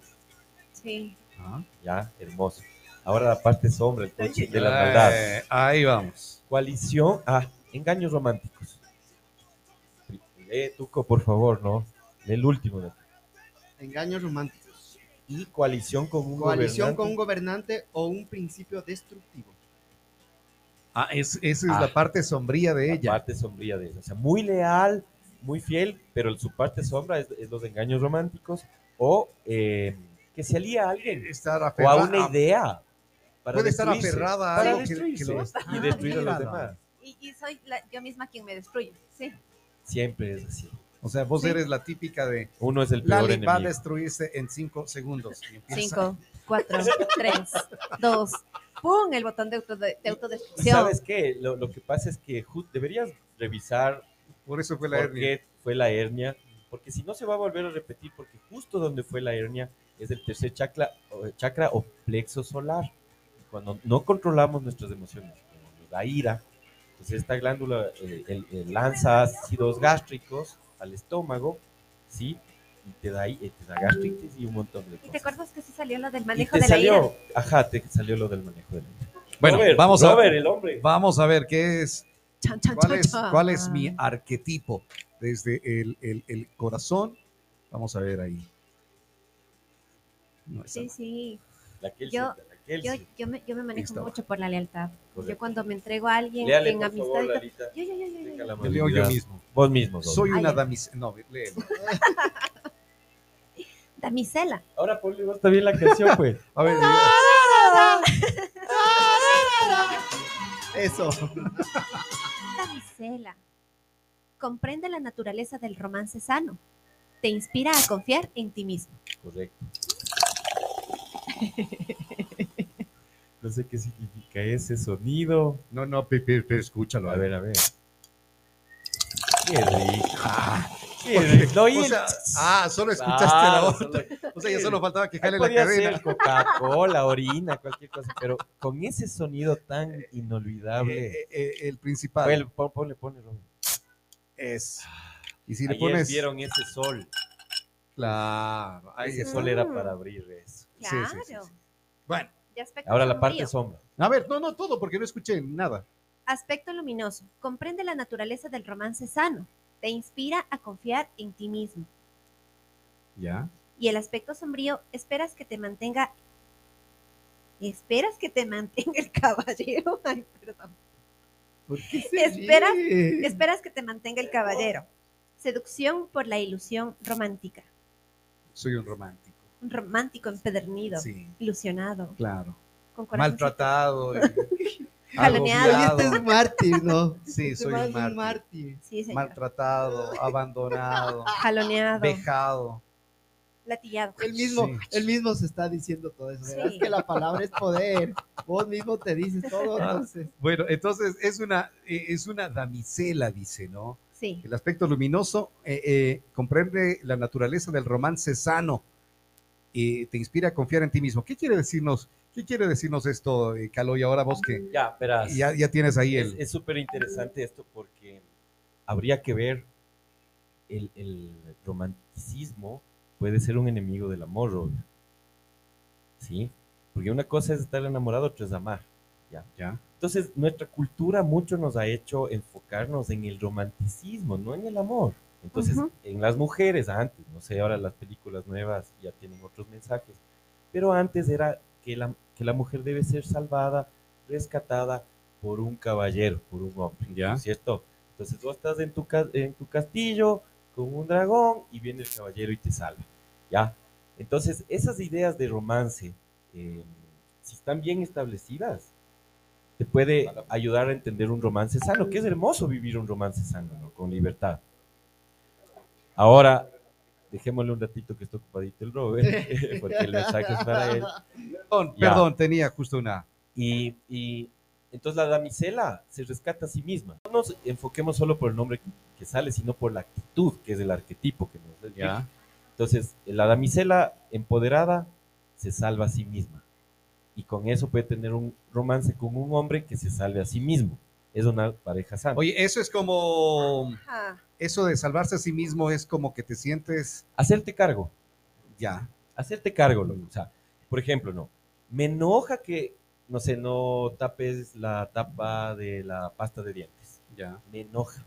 Sí. Ah. Ya, hermoso. Ahora la parte sombra, el coaching de la maldad. Ahí vamos. Coalición, ah, engaños románticos. Lee, Tuco, por favor, ¿no? Lee el último. ¿no? Engaños románticos. Y coalición con un Coalición con un gobernante. gobernante o un principio destructivo. Ah, es, esa es Ah. la parte sombría de La ella. parte sombría de ella. O sea, muy leal, muy fiel, pero su parte sombra es, es los engaños románticos o eh, que se alía a alguien Estar o a una idea. Para Puede estar aferrada a para algo que- que lo- y destruir a los demás. Y, y soy la- yo misma quien me destruye. Sí. Siempre es así. O sea, vos Sí. eres la típica de Uno es el peor Lali va a enemigo. destruirse en cinco segundos. Y empieza- Cinco, cuatro, tres, dos. ¡Pum! El botón de, auto de, ¿Y autodestrucción. sabes qué? Lo, lo que pasa es que deberías revisar Por eso fue la por hernia. qué fue la hernia, porque si no se va a volver a repetir, porque justo donde fue la hernia es el tercer chakra, o, chakra o plexo solar. Cuando no controlamos nuestras emociones, como nos da ira, pues esta glándula eh, el- el lanza ácidos gástricos al estómago, ¿sí? Y te da, ahí- eh, te da gastritis y un montón de ¿Y te cosas. acuerdas que sí salió lo del Y manejo te de la ira? salió, ajá, te salió lo del manejo de la ira. Bueno, Robert, vamos a Robert, el hombre. Vamos a ver qué es, Chan, chan, cuál chan, es, chan. cuál es mi arquetipo desde el, el- el corazón. Vamos a ver ahí. No, Sí, no. sí. La Kelsey, Yo- la Kelsey. Yo, yo, me, yo me manejo mucho por la lealtad. Correcto. Yo cuando me entrego a alguien Léale, en amistad. favor, Lalita. yo, yo, yo, yo, yo, leo yo mismo. Vos mismo. Soy una damisela. No, léelo. Damisela. Ahora ponle vos también la canción, pues. A ver, Eso. Damisela. Comprende la naturaleza del romance sano. Te inspira a confiar en ti mismo. Correcto. No sé qué significa ese sonido. no, no, Pepe, escúchalo. A ver, a ver. Qué rico. Qué rico. No, y O el- sea, ah, solo escuchaste la otra. solo- O sea, ya solo faltaba que jale la cadena. Coca-Cola, orina, cualquier cosa, pero con ese sonido tan inolvidable. Eh, eh, el principal Ponle, pon- ponle, ponle, es. Y si le pones. vieron ese sol. Claro. ahí Ese es. sol era para abrir eso. Sí, sí, Claro. sí, sí. Bueno, Ahora la parte sombra. a ver, no, no todo, porque no escuché nada. Aspecto luminoso. Comprende la naturaleza del romance sano. Te inspira a confiar en ti mismo. Ya. Y el aspecto sombrío, esperas que te mantenga. Esperas que te mantenga el caballero. Ay, perdón. ¿Por qué se Esperas- ríe? Esperas que te mantenga el caballero. Seducción por la ilusión romántica. Soy un romántico. Romántico empedernido, Sí, ilusionado, claro. con. Maltratado. Jaloneado. Este es mártir, ¿no? Sí, Este soy un es mártir. mártir. Sí, señor. Maltratado, abandonado, Jaloneado, vejado. latillado. Él mismo, Sí. él mismo se está diciendo todo eso. ¿verdad? Sí. Es que la palabra es poder. Vos mismo te dices todo, Ah. entonces. Bueno, entonces es una, eh, es una damisela, dice, ¿no? Sí. El aspecto luminoso eh, eh, comprende la naturaleza del romance sano y te inspira a confiar en ti mismo. ¿Qué quiere decirnos, qué quiere decirnos esto, eh, Calo? Y ahora vos que Ya, verás. ya, ya tienes ahí el... Es súper interesante esto porque habría que ver el, el romanticismo puede ser un enemigo del amor, Robert. ¿Sí? Porque una cosa es estar enamorado, otra es amar. ¿ya? Ya. Entonces, nuestra cultura mucho nos ha hecho enfocarnos en el romanticismo, no en el amor. Entonces, Ujú. en las mujeres antes, no sé, ahora las películas nuevas ya tienen otros mensajes, pero antes era que la, que la mujer debe ser salvada, rescatada por un caballero, por un hombre, Ya. ¿no es cierto? Entonces, tú estás en tu, en tu castillo con un dragón y viene el caballero y te salva, ¿ya? Entonces, esas ideas de romance, eh, si están bien establecidas, te puede ayudar a entender un romance sano, que es hermoso vivir un romance sano, ¿no? Con libertad. Ahora, dejémosle un ratito que está ocupadito el Robert, porque el mensaje es para él. Perdón, perdón, tenía justo una. Y, y entonces la damisela se rescata a sí misma. No nos enfoquemos solo por el nombre que, sale, sino por la actitud, que es el arquetipo que nos describe. Entonces, la damisela empoderada se salva a sí misma. Y con eso puede tener un romance con un hombre que se salve a sí mismo. Es una pareja sana. Oye, eso es como. Ajá. Eso de salvarse a sí mismo es como que te sientes. Hacerte cargo. Ya. hacerte cargo, loco. O sea, por ejemplo, no. Me enoja que, no sé, no tapes la tapa de la pasta de dientes. Ya. Me enoja.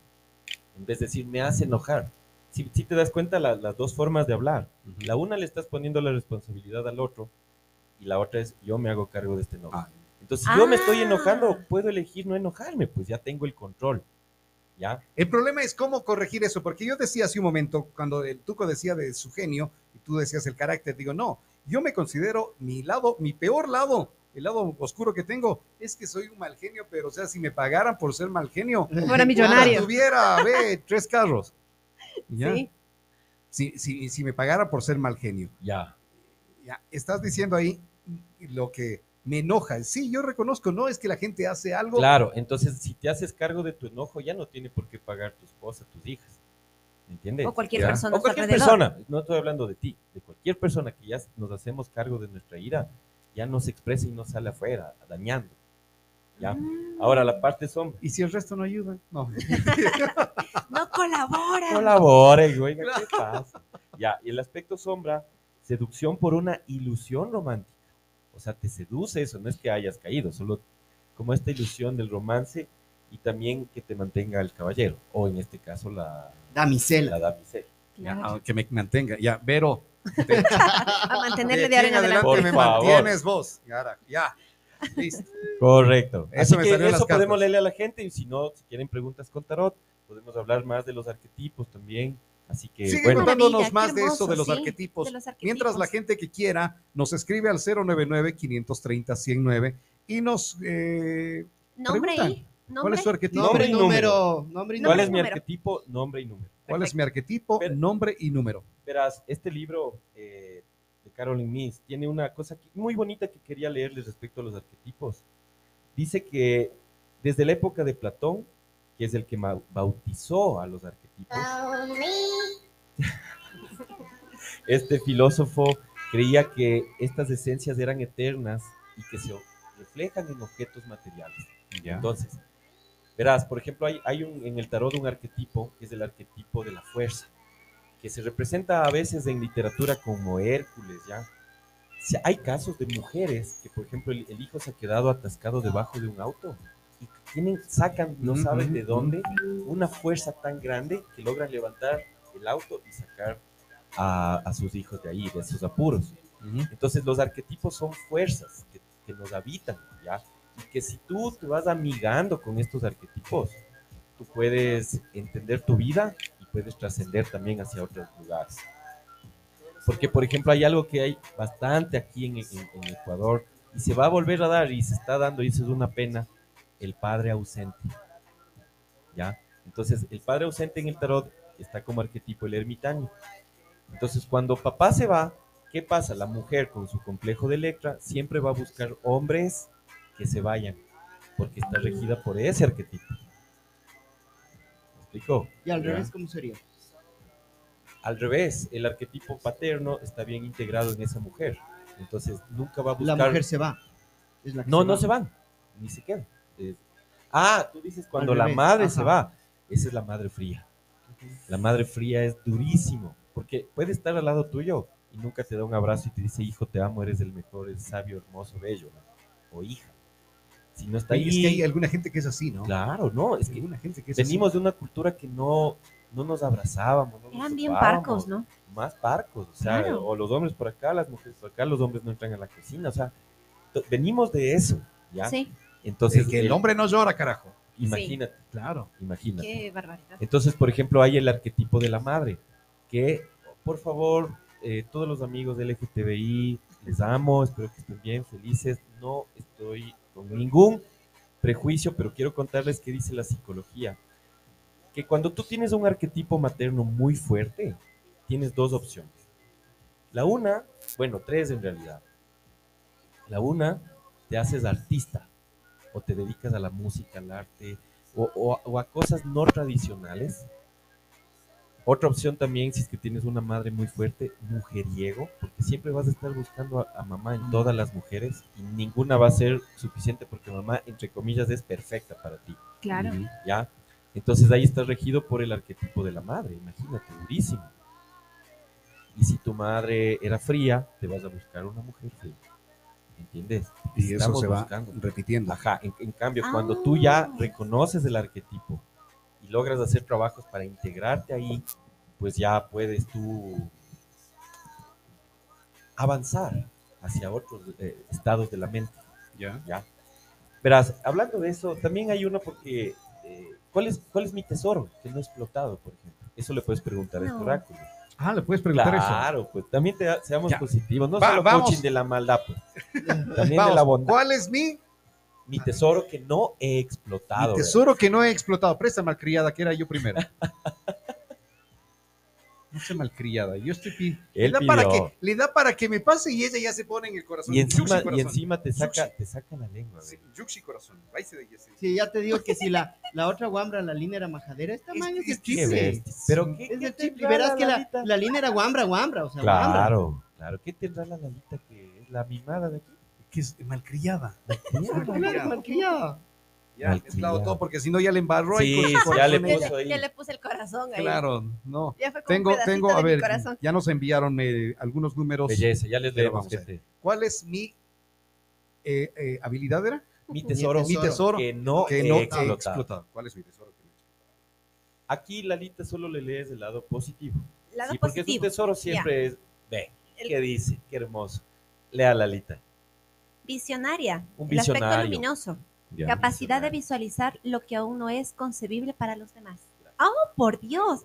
En vez de decir, me hace enojar. Si, si te das cuenta la- las dos formas de hablar. La una le estás poniendo la responsabilidad al otro y la otra es, yo me hago cargo de este enojo. Ah. Entonces, si yo me estoy Ah. enojando, puedo elegir no enojarme, pues ya tengo el control. ¿Ya? El problema es cómo corregir eso, porque yo decía hace un momento, cuando el Tuco decía de su genio y tú decías el carácter, digo, no, yo me considero mi lado, mi peor lado, el lado oscuro que tengo, es que soy un mal genio, pero o sea, si me pagaran por ser mal genio, Fuera millonario. tuviera, ve, tres carros. ¿Ya? Sí. Si, si, si me pagara por ser mal genio. Ya. Ya, estás diciendo ahí lo que me enoja. Sí, yo reconozco, no es que la gente hace algo. Claro, entonces si te haces cargo de tu enojo, ya no tiene por qué pagar tu esposa, tus hijas. ¿Me entiendes? O cualquier Ya. persona. O cualquier persona, no estoy hablando de ti, de cualquier persona que ya nos hacemos cargo de nuestra ira, ya no se expresa y no sale afuera, dañando. ¿ya? Mm. Ahora, la parte sombra. Y si el resto no ayuda, no. No colabora. Colabore, güey, ¿qué pasa? Ya, y el aspecto sombra, seducción por una ilusión romántica. O sea, te seduce eso, no es que hayas caído, solo como esta ilusión del romance y también que te mantenga el caballero, o en este caso la, Damisela. la damisela. Claro. ah, que me mantenga. Ya, Vero. A mantenerle de aquí adelante. Por me favor. mantienes vos. Ya, ya. Listo. Correcto. Eso Así me que salió eso podemos leerle a la gente y si no, si quieren preguntas con tarot, podemos hablar más de los arquetipos también. Así que, Sigue bueno, contándonos más de eso de los sí, arquetipos. de los arquetipos. Mientras la gente que quiera nos escribe al 099-530-109 y nos... eh, Nombre preguntan, y. Nombre. ¿Cuál es su arquetipo? Nombre y Nombre y número. Nombre y ¿cuál nombre es mi número. arquetipo? Nombre y número. ¿Cuál es mi arquetipo? Pero- Nombre y número. Verás, este libro eh, de Carolyn Miss tiene una cosa que- muy bonita que quería leerles respecto a los arquetipos. Dice que desde la época de Platón, que es el que bautizó a los arquetipos, este filósofo creía que estas esencias eran eternas y que se reflejan en objetos materiales. Entonces, verás, por ejemplo, hay, hay un, en el tarot un arquetipo que es el arquetipo de la fuerza, que se representa a veces en literatura como Hércules, ¿ya? Si hay casos de mujeres que, por ejemplo, el, el hijo se ha quedado atascado debajo de un auto y tienen, sacan, no saben de dónde, una fuerza tan grande que logran levantar el auto y sacar a, a sus hijos de ahí, de esos apuros. Entonces los arquetipos son fuerzas que, que nos habitan, ¿ya? Y que si tú te vas amigando con estos arquetipos, tú puedes entender tu vida y puedes trascender también hacia otros lugares. Porque, por ejemplo, hay algo que hay bastante aquí en, en- en Ecuador y se va a volver a dar y se está dando y eso es una pena, el padre ausente. ¿Ya? Entonces, el padre ausente en el tarot está como arquetipo el ermitaño. Entonces, cuando papá se va, ¿qué pasa? La mujer con su complejo de Electra siempre va a buscar hombres que se vayan, porque está regida por ese arquetipo. ¿Me explico? Y al revés, ¿cómo sería? Al revés, el arquetipo paterno está bien integrado en esa mujer. Entonces, nunca va a La buscar... mujer se va. Es la que No, no va. se van, ni se quedan. Es- Ah, tú dices cuando la madre ajá. se va, esa es la madre fría. La madre fría es durísimo, porque puede estar al lado tuyo y nunca te da un abrazo y te dice, hijo, te amo, eres el mejor, eres sabio, hermoso, bello, ¿no? o hija. Si no está ahí, Es que hay alguna gente que es así, ¿no? claro, no, es Hay que alguna gente que es venimos de una cultura que no, no nos abrazábamos. no nos Eran bien tocábamos, parcos, ¿no? Más parcos, o sea, Claro. o los hombres por acá, las mujeres por acá, los hombres no entran a la cocina, o sea, venimos de eso, ¿ya? Sí. Entonces, así. que el el- hombre no llora, carajo. Imagínate, Claro. imagínate. Qué barbaridad. Entonces, por ejemplo, hay el arquetipo de la madre, que por favor eh, todos los amigos del LGTBI, les amo, espero que estén bien, felices. No estoy con ningún prejuicio, pero quiero contarles qué dice la psicología. Que cuando tú tienes un arquetipo materno muy fuerte, tienes dos opciones. La una, bueno, tres en realidad. La una, te haces artista o te dedicas a la música, al arte o, o- o a cosas no tradicionales. Otra opción también, si es que tienes una madre muy fuerte, mujeriego, porque siempre vas a estar buscando a, a mamá en todas las mujeres y ninguna va a ser suficiente porque mamá, entre comillas, es perfecta para ti. Claro. ¿ya? Entonces ahí estás regido por el arquetipo de la madre, imagínate, durísimo. Y si tu madre era fría, te vas a buscar una mujer fría. ¿Entiendes? Y eso Estamos se va buscando. repitiendo. Ajá, en, en cambio, cuando tú ya Ah. reconoces el arquetipo y logras hacer trabajos para integrarte ahí, pues ya puedes tú avanzar hacia otros eh, estados de la mente. Ya. ¿ya? Verás, hablando de eso, también hay uno porque, eh, ¿cuál, es, ¿cuál es mi tesoro que no he explotado, por ejemplo? Eso le puedes preguntar a este oráculo. Ah, le puedes preguntar eso. Claro, pues también te, seamos Ya. positivos, no Va- solo vamos. coaching de la maldad, pues. También Vamos, de la bondad. ¿Cuál es mi, Mi tesoro que no he explotado. mi tesoro que no he explotado? Presta malcriada, que era yo primero. No sé malcriada, yo estoy pi- le da, para que, le da para que me pase y ella ya se pone en el corazón. Y encima, Yuxi, y encima te saca, Yuxi. te saca la lengua. Sí. Yuxi, corazón. De sí. Ya te digo que si la, la otra guambra, la línea era majadera, esta Es- es es. Pero qué, Es qué el chiste. Y tendrá verás que la, la línea era guambra, guambra, o sea, guambra. Claro, claro. ¿Qué tendrá la Lalita que es la mimada de aquí? Que es malcriada. Claro, malcriada. Ya, mezclado todo, porque si no ya le embarró. Sí, con- ya le puso ahí. ya le puse el corazón ahí. Claro, no. Ya fue como Tengo, un tengo, a ver, ya nos enviaron eh, algunos números. Belleza, ya les leemos. ¿Cuál es mi eh, eh, habilidad? Era? Mi tesoro, Mi tesoro que no que he no he explotado. explotado. ¿Cuál es mi tesoro? que no he explotado? Aquí, Lalita, solo le lees el lado positivo. Lado sí, porque positivo. su tesoro siempre es, ve, El- ¿qué dice? Qué hermoso. Lea, Lalita. Visionaria. Un El aspecto visionario. luminoso. Ya, Capacidad de visualizar lo que aún no es concebible para los demás. ¡Oh, por Dios!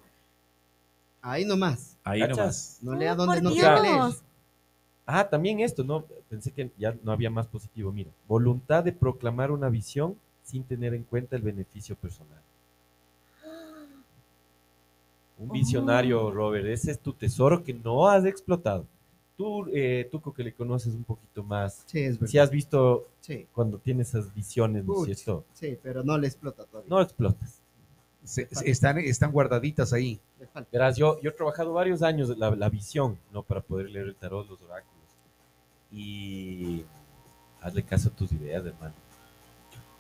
Ahí nomás. Ahí ¿Cachas? nomás. No lea Oh, donde no leer. Ah, también esto, ¿no? Pensé que ya no había más positivo. Mira, voluntad de proclamar una visión sin tener en cuenta el beneficio personal. Un visionario, Oh. Robert, ese es tu tesoro que no has explotado. Tú, eh, tú que le conoces un poquito más, Sí, es verdad. si has visto Sí, cuando tienes esas visiones, ¿no es cierto? sí, pero no le explota todavía. No explotas. Se- están, están guardaditas ahí. Verás, yo, yo he trabajado varios años la, la visión, ¿no? Para poder leer el tarot, los oráculos. Y hazle caso a tus ideas, hermano.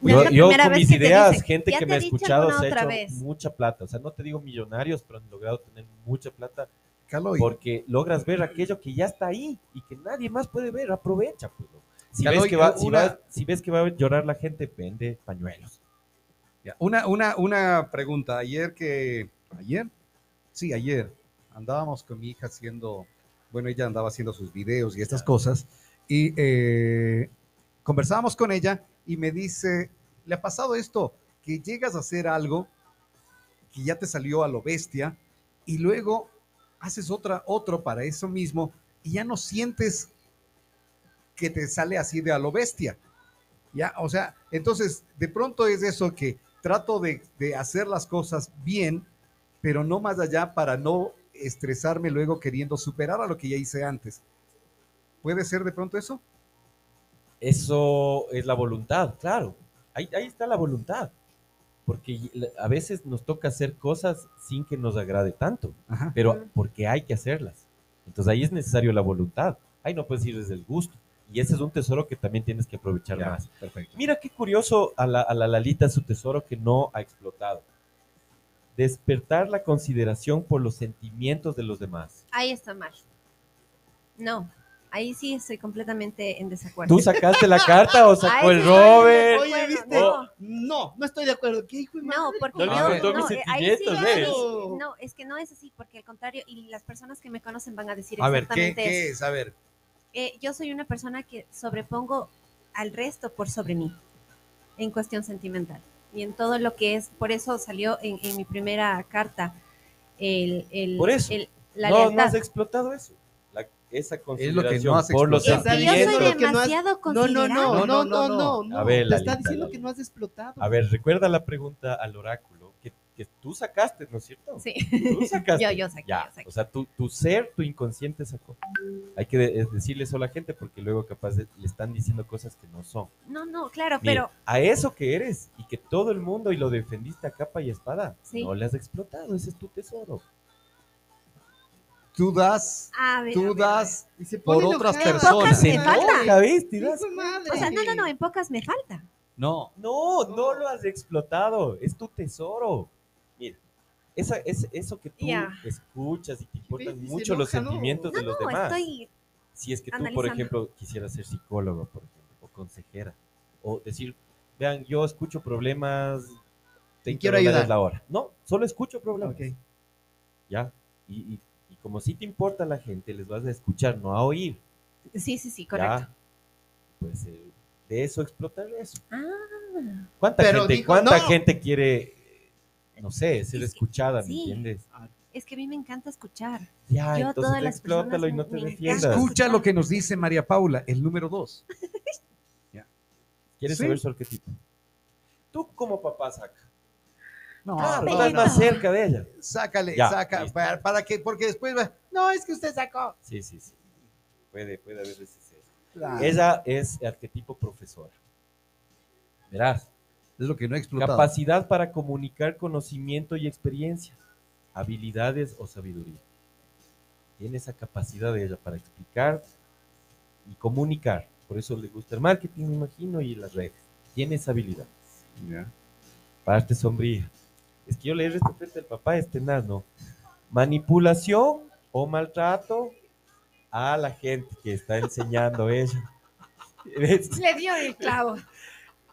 No Yo, yo con mis ideas, gente "Ya que me ha escuchado se ha hecho vez". mucha plata. O sea, no te digo millonarios, pero han logrado tener mucha plata Caloy. porque logras ver aquello que ya está ahí y que nadie más puede ver. Aprovecha, pues. ¿no? Si, Caloy, ves que va, si, una- va- si ves que va a llorar la gente, vende pañuelos. Ya, Una, una, una pregunta. Ayer que. ¿Ayer? Sí, ayer. Andábamos con mi hija haciendo. Bueno, ella andaba haciendo sus videos y estas cosas. Y eh, conversábamos con ella y me dice: ¿Le ha pasado esto? Que llegas a hacer algo que ya te salió a lo bestia y luego haces otra, otro para eso mismo y ya no sientes que te sale así de a lo bestia. Ya, o sea, entonces de pronto es eso que trato de, de hacer las cosas bien, pero no más allá para no estresarme luego queriendo superar a lo que ya hice antes. ¿Puede ser de pronto eso? Eso es la voluntad, claro. Ahí, ahí está la voluntad. Porque a veces nos toca hacer cosas sin que nos agrade tanto, Ajá. pero porque hay que hacerlas. Entonces ahí es necesario la voluntad. Ahí no puedes ir desde el gusto. Y ese es un tesoro que también tienes que aprovechar Ya, más. perfecto. Mira qué curioso a la, a la Lalita su tesoro que no ha explotado. Despertar la consideración por los sentimientos de los demás. Ahí está mal. No, ahí sí estoy completamente en desacuerdo. ¿Tú sacaste la carta o sacó Ahí el Robert? Oye, ¿viste? No, No, no estoy de acuerdo. ¿Qué hijo de no, porque No yo, no, mis eh, ahí sí, no, es que no es así, porque al contrario, y las personas que me conocen van a decir A ver, ¿qué, exactamente qué eso. es? A ver. Eh, yo soy una persona que sobrepongo al resto por sobre mí, en cuestión sentimental. Y en todo lo que es, por eso salió en, en mi primera carta el, el- Por eso. el- la no, no lealtad. has explotado eso. Esa Es lo consideración que no has por los Yo soy no demasiado No, no, no, no, No, no, no, no, no. A ver, Te está diciendo que no has explotado. A ver, recuerda la pregunta al oráculo que, que tú sacaste, ¿no es cierto? Sí. Tú sacaste. Yo- yo saqué, Ya, yo saqué. O sea, tu, tu ser, tu inconsciente sacó. Hay que de- decirle eso a la gente porque luego capaz de- le están diciendo cosas que no son. No, no, claro, Mira, pero a eso que eres y que todo el mundo y lo defendiste a capa y espada, Sí. no le has explotado, ese es tu tesoro. Tú das, a ver, tú das por otras personas. me falta. madre. ver. O sea, no, no, no, en pocas me falta. No, No, no lo has explotado, es tu tesoro. Mira, esa, es, eso que tú escuchas y te importan mucho los sentimientos No, de los no, demás. estoy. Si es que tú, por ejemplo, quisieras ser psicólogo, por ejemplo, o consejera, o decir, vean, yo escucho problemas, te quiero ayudar. la hora. No, solo escucho problemas. Ok. ¿Ya? Y como si te importa la gente, les vas a escuchar, no a oír. Sí, sí, sí, correcto. ¿ya? Pues eh, de eso explotar eso. Ah, ¿Cuánta, gente, cuánta no. gente quiere, no sé, ser Es que- escuchada, ¿me sí. entiendes? es que a mí me encanta escuchar. Ya, Yo entonces todas las explótalo y no te defiendas. escucha lo que nos dice María Paula, el número dos. ¿Quieres Sí. saber su arquetipo? Tú como papá saca. No, Claro, no, estás no. más cerca de ella. Sácale, Ya, saca, para, para que, porque después va, no, es que usted sacó. Sí, sí, sí. Puede, puede haber ese. Claro. Ella es arquetipo profesora. Verás, Es lo que no he explotado. capacidad para comunicar conocimiento y experiencia, habilidades o sabiduría. Tiene esa capacidad de ella para explicar y comunicar. Por eso le gusta el marketing, me imagino, y las redes. Tiene esa habilidad. Ya. Parte sombría. Es que yo le resto frente al papá este no. Manipulación o maltrato a la gente que está enseñando ella. ¿Ves? Le dio el clavo.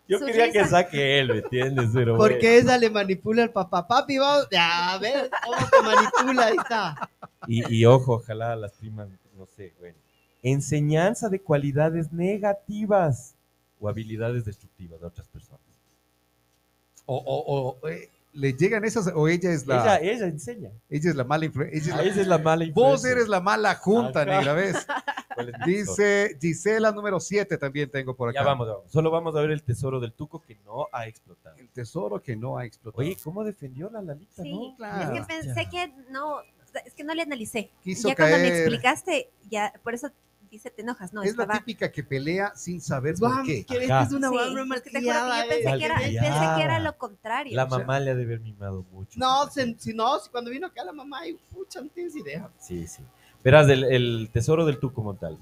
Yo Su quería que saque él, ¿me entiendes? Pero Porque ella le manipula al papá. Papi, vamos. Ya, a ver cómo te manipula. Ahí está. Y, y ojo, ojalá las primas, no sé, bueno. Enseñanza de cualidades negativas o habilidades destructivas de otras personas. O, o, o, eh, le llegan esas, o ella es la, Ella, ella, ella enseña. es la mala influencia. Ah, esa es la mala Vos influencia. eres la mala junta, Ajá. negra, ¿ves? Dice Gisela número 7 también tengo por acá. Ya vamos, vamos. Solo vamos a ver el tesoro del tuco que no ha explotado. El tesoro que no ha explotado. Oye, ¿cómo defendió la Lalita, Sí, no? Claro. es que pensé que no, es que no le analicé. Quiso ya cuando me explicaste, ya, por eso dice te enojas, no, es la estaba. típica que pelea sin saber por qué. que es una Sí, es que te juro que yo pensé eh. que, era, Malcriada. pensé que era lo contrario. La sea- mamá le ha de haber mimado mucho. No, si, si no, si cuando vino acá la mamá, y pucha, no tienes idea. Sí, sí. Verás, el, el tesoro del tuco montal.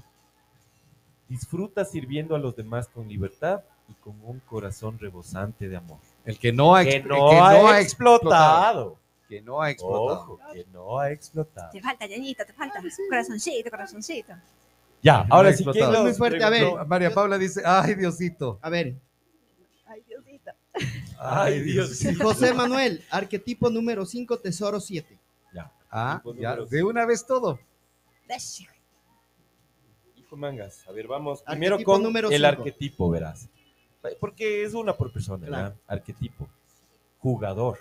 Disfruta sirviendo a los demás con libertad y con un corazón rebosante de amor. El que no ha, Que no, que ha, no ha explotado. Que no ha explotado. Ojo, que no ha explotado. Te falta, ñañita, te falta. Corazoncito, corazoncito. Ya, ahora sí. ¿quién Es muy nos fuerte, a ver. preguntó? No, María Paula dice, ay Diosito. A ver, Ay, Diosito. Ay, Dios. José Manuel, arquetipo número 5, tesoro 7. Ya. Ah, ya, de una vez todo. Hijo mangas. A ver, vamos primero Arquetipo con número el cinco. arquetipo, verás. Porque es una por persona, Claro. ¿verdad? Arquetipo. Jugador.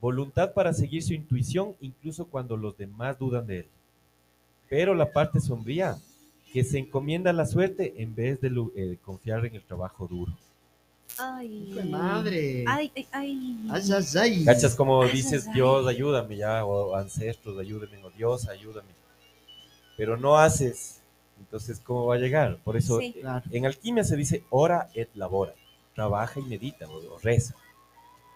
Voluntad para seguir su intuición incluso cuando los demás dudan de él. Pero la parte sombría, que se encomienda a la suerte en vez de eh, confiar en el trabajo duro. Ay. De madre. Ay, ay, ay. Ay, ay, ay. ¿Cachas como Ay, dices, ay, Dios, ay. ayúdame ya, o ancestros, ayúdame, o Dios, ayúdame? Pero no haces, entonces, ¿cómo va a llegar? Por eso, Sí. eh, Claro. en alquimia se dice ora et labora, trabaja y medita, o, o reza.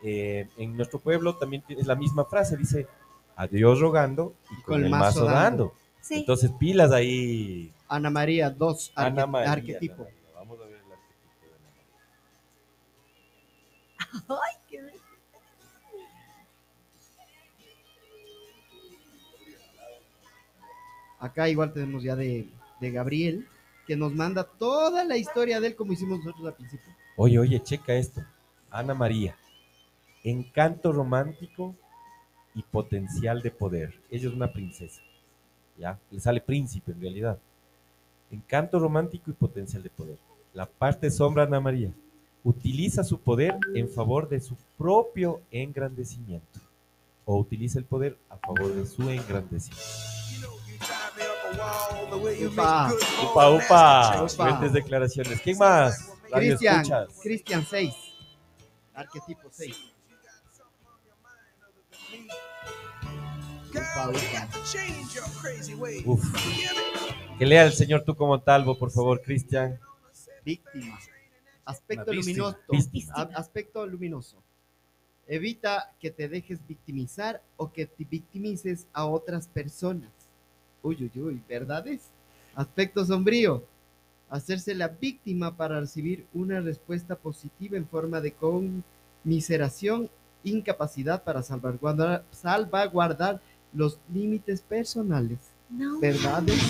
Eh, en nuestro pueblo también es la misma frase, dice, a Dios rogando y con, el mazo, dando. Sí. Entonces, pilas ahí, Ana María, 2, Ana María. arquetipo. Ana María. Vamos a ver el arquetipo de Ana María. Ay, qué. Acá igual tenemos ya de, de Gabriel, que nos manda toda la historia de él como hicimos nosotros al principio. Oye, oye, checa esto. Ana María. Encanto romántico y potencial de poder. Ella es una princesa. ¿Ya? Le sale príncipe en realidad. Encanto romántico y potencial de poder. La parte sombra Ana María. Utiliza su poder en favor de su propio engrandecimiento. O utiliza el poder a favor de su engrandecimiento. Upa. Upa, upa. Fuertes declaraciones. ¿Quién más? Cristian. Cristian 6. Arquetipo 6. Uf. Que lea el señor Tuco Montalvo, por favor, Cristian. Víctima. Aspecto víctima. luminoso. Víctima. Aspecto luminoso. Evita que te dejes victimizar o que te victimices a otras personas. Uy, uy, uy, ¿verdades? Aspecto sombrío. Hacerse la víctima para recibir una respuesta positiva en forma de conmiseración, incapacidad para salvaguardar, salvaguardar los límites personales. No. ¿Verdades?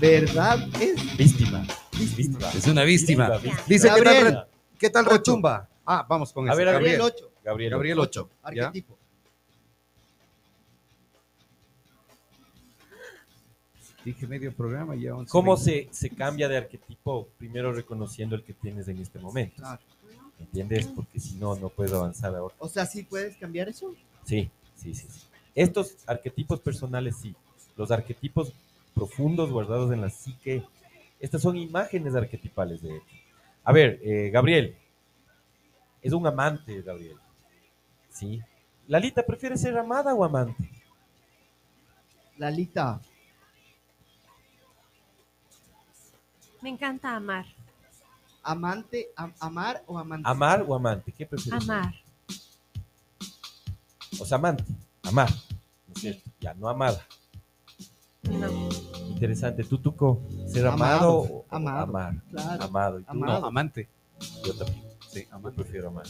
¿Verdades? Víctima. Víctima. Es una víctima. Víctima. Dice, ¿qué tal, Gabriel. ¿qué tal Ocho. retumba? Ah, vamos con eso. a ver, Gabriel Gabriel. 8. Gabriel. Gabriel 8. ¿ya? Arquetipo. Dije medio programa y ya 11. ¿Cómo se, se cambia de arquetipo? Primero reconociendo el que tienes en este momento. Claro. ¿Entiendes? Porque si no, no puedo avanzar ahora. O sea, ¿sí puedes cambiar eso? Sí, sí, sí, sí. Estos arquetipos personales sí. Los arquetipos profundos guardados en la psique. Estas son imágenes arquetipales de hecho. A ver, eh, Gabriel. Es un amante, Gabriel. Sí. Lalita, ¿prefiere ser amada o amante? Lalita, Me encanta amar. amante, am- amar o amante. ¿Amar o amante? ¿Qué prefieres? Amar. O sea, amante. Amar. Ya, no amada. No. Interesante. ¿Tú, Tuco? ¿Ser Amado, amado, o amado, amar? Claro. Amado. ¿Y tú? Amado. No, amante. Yo también. Sí, Yo amante. prefiero amar.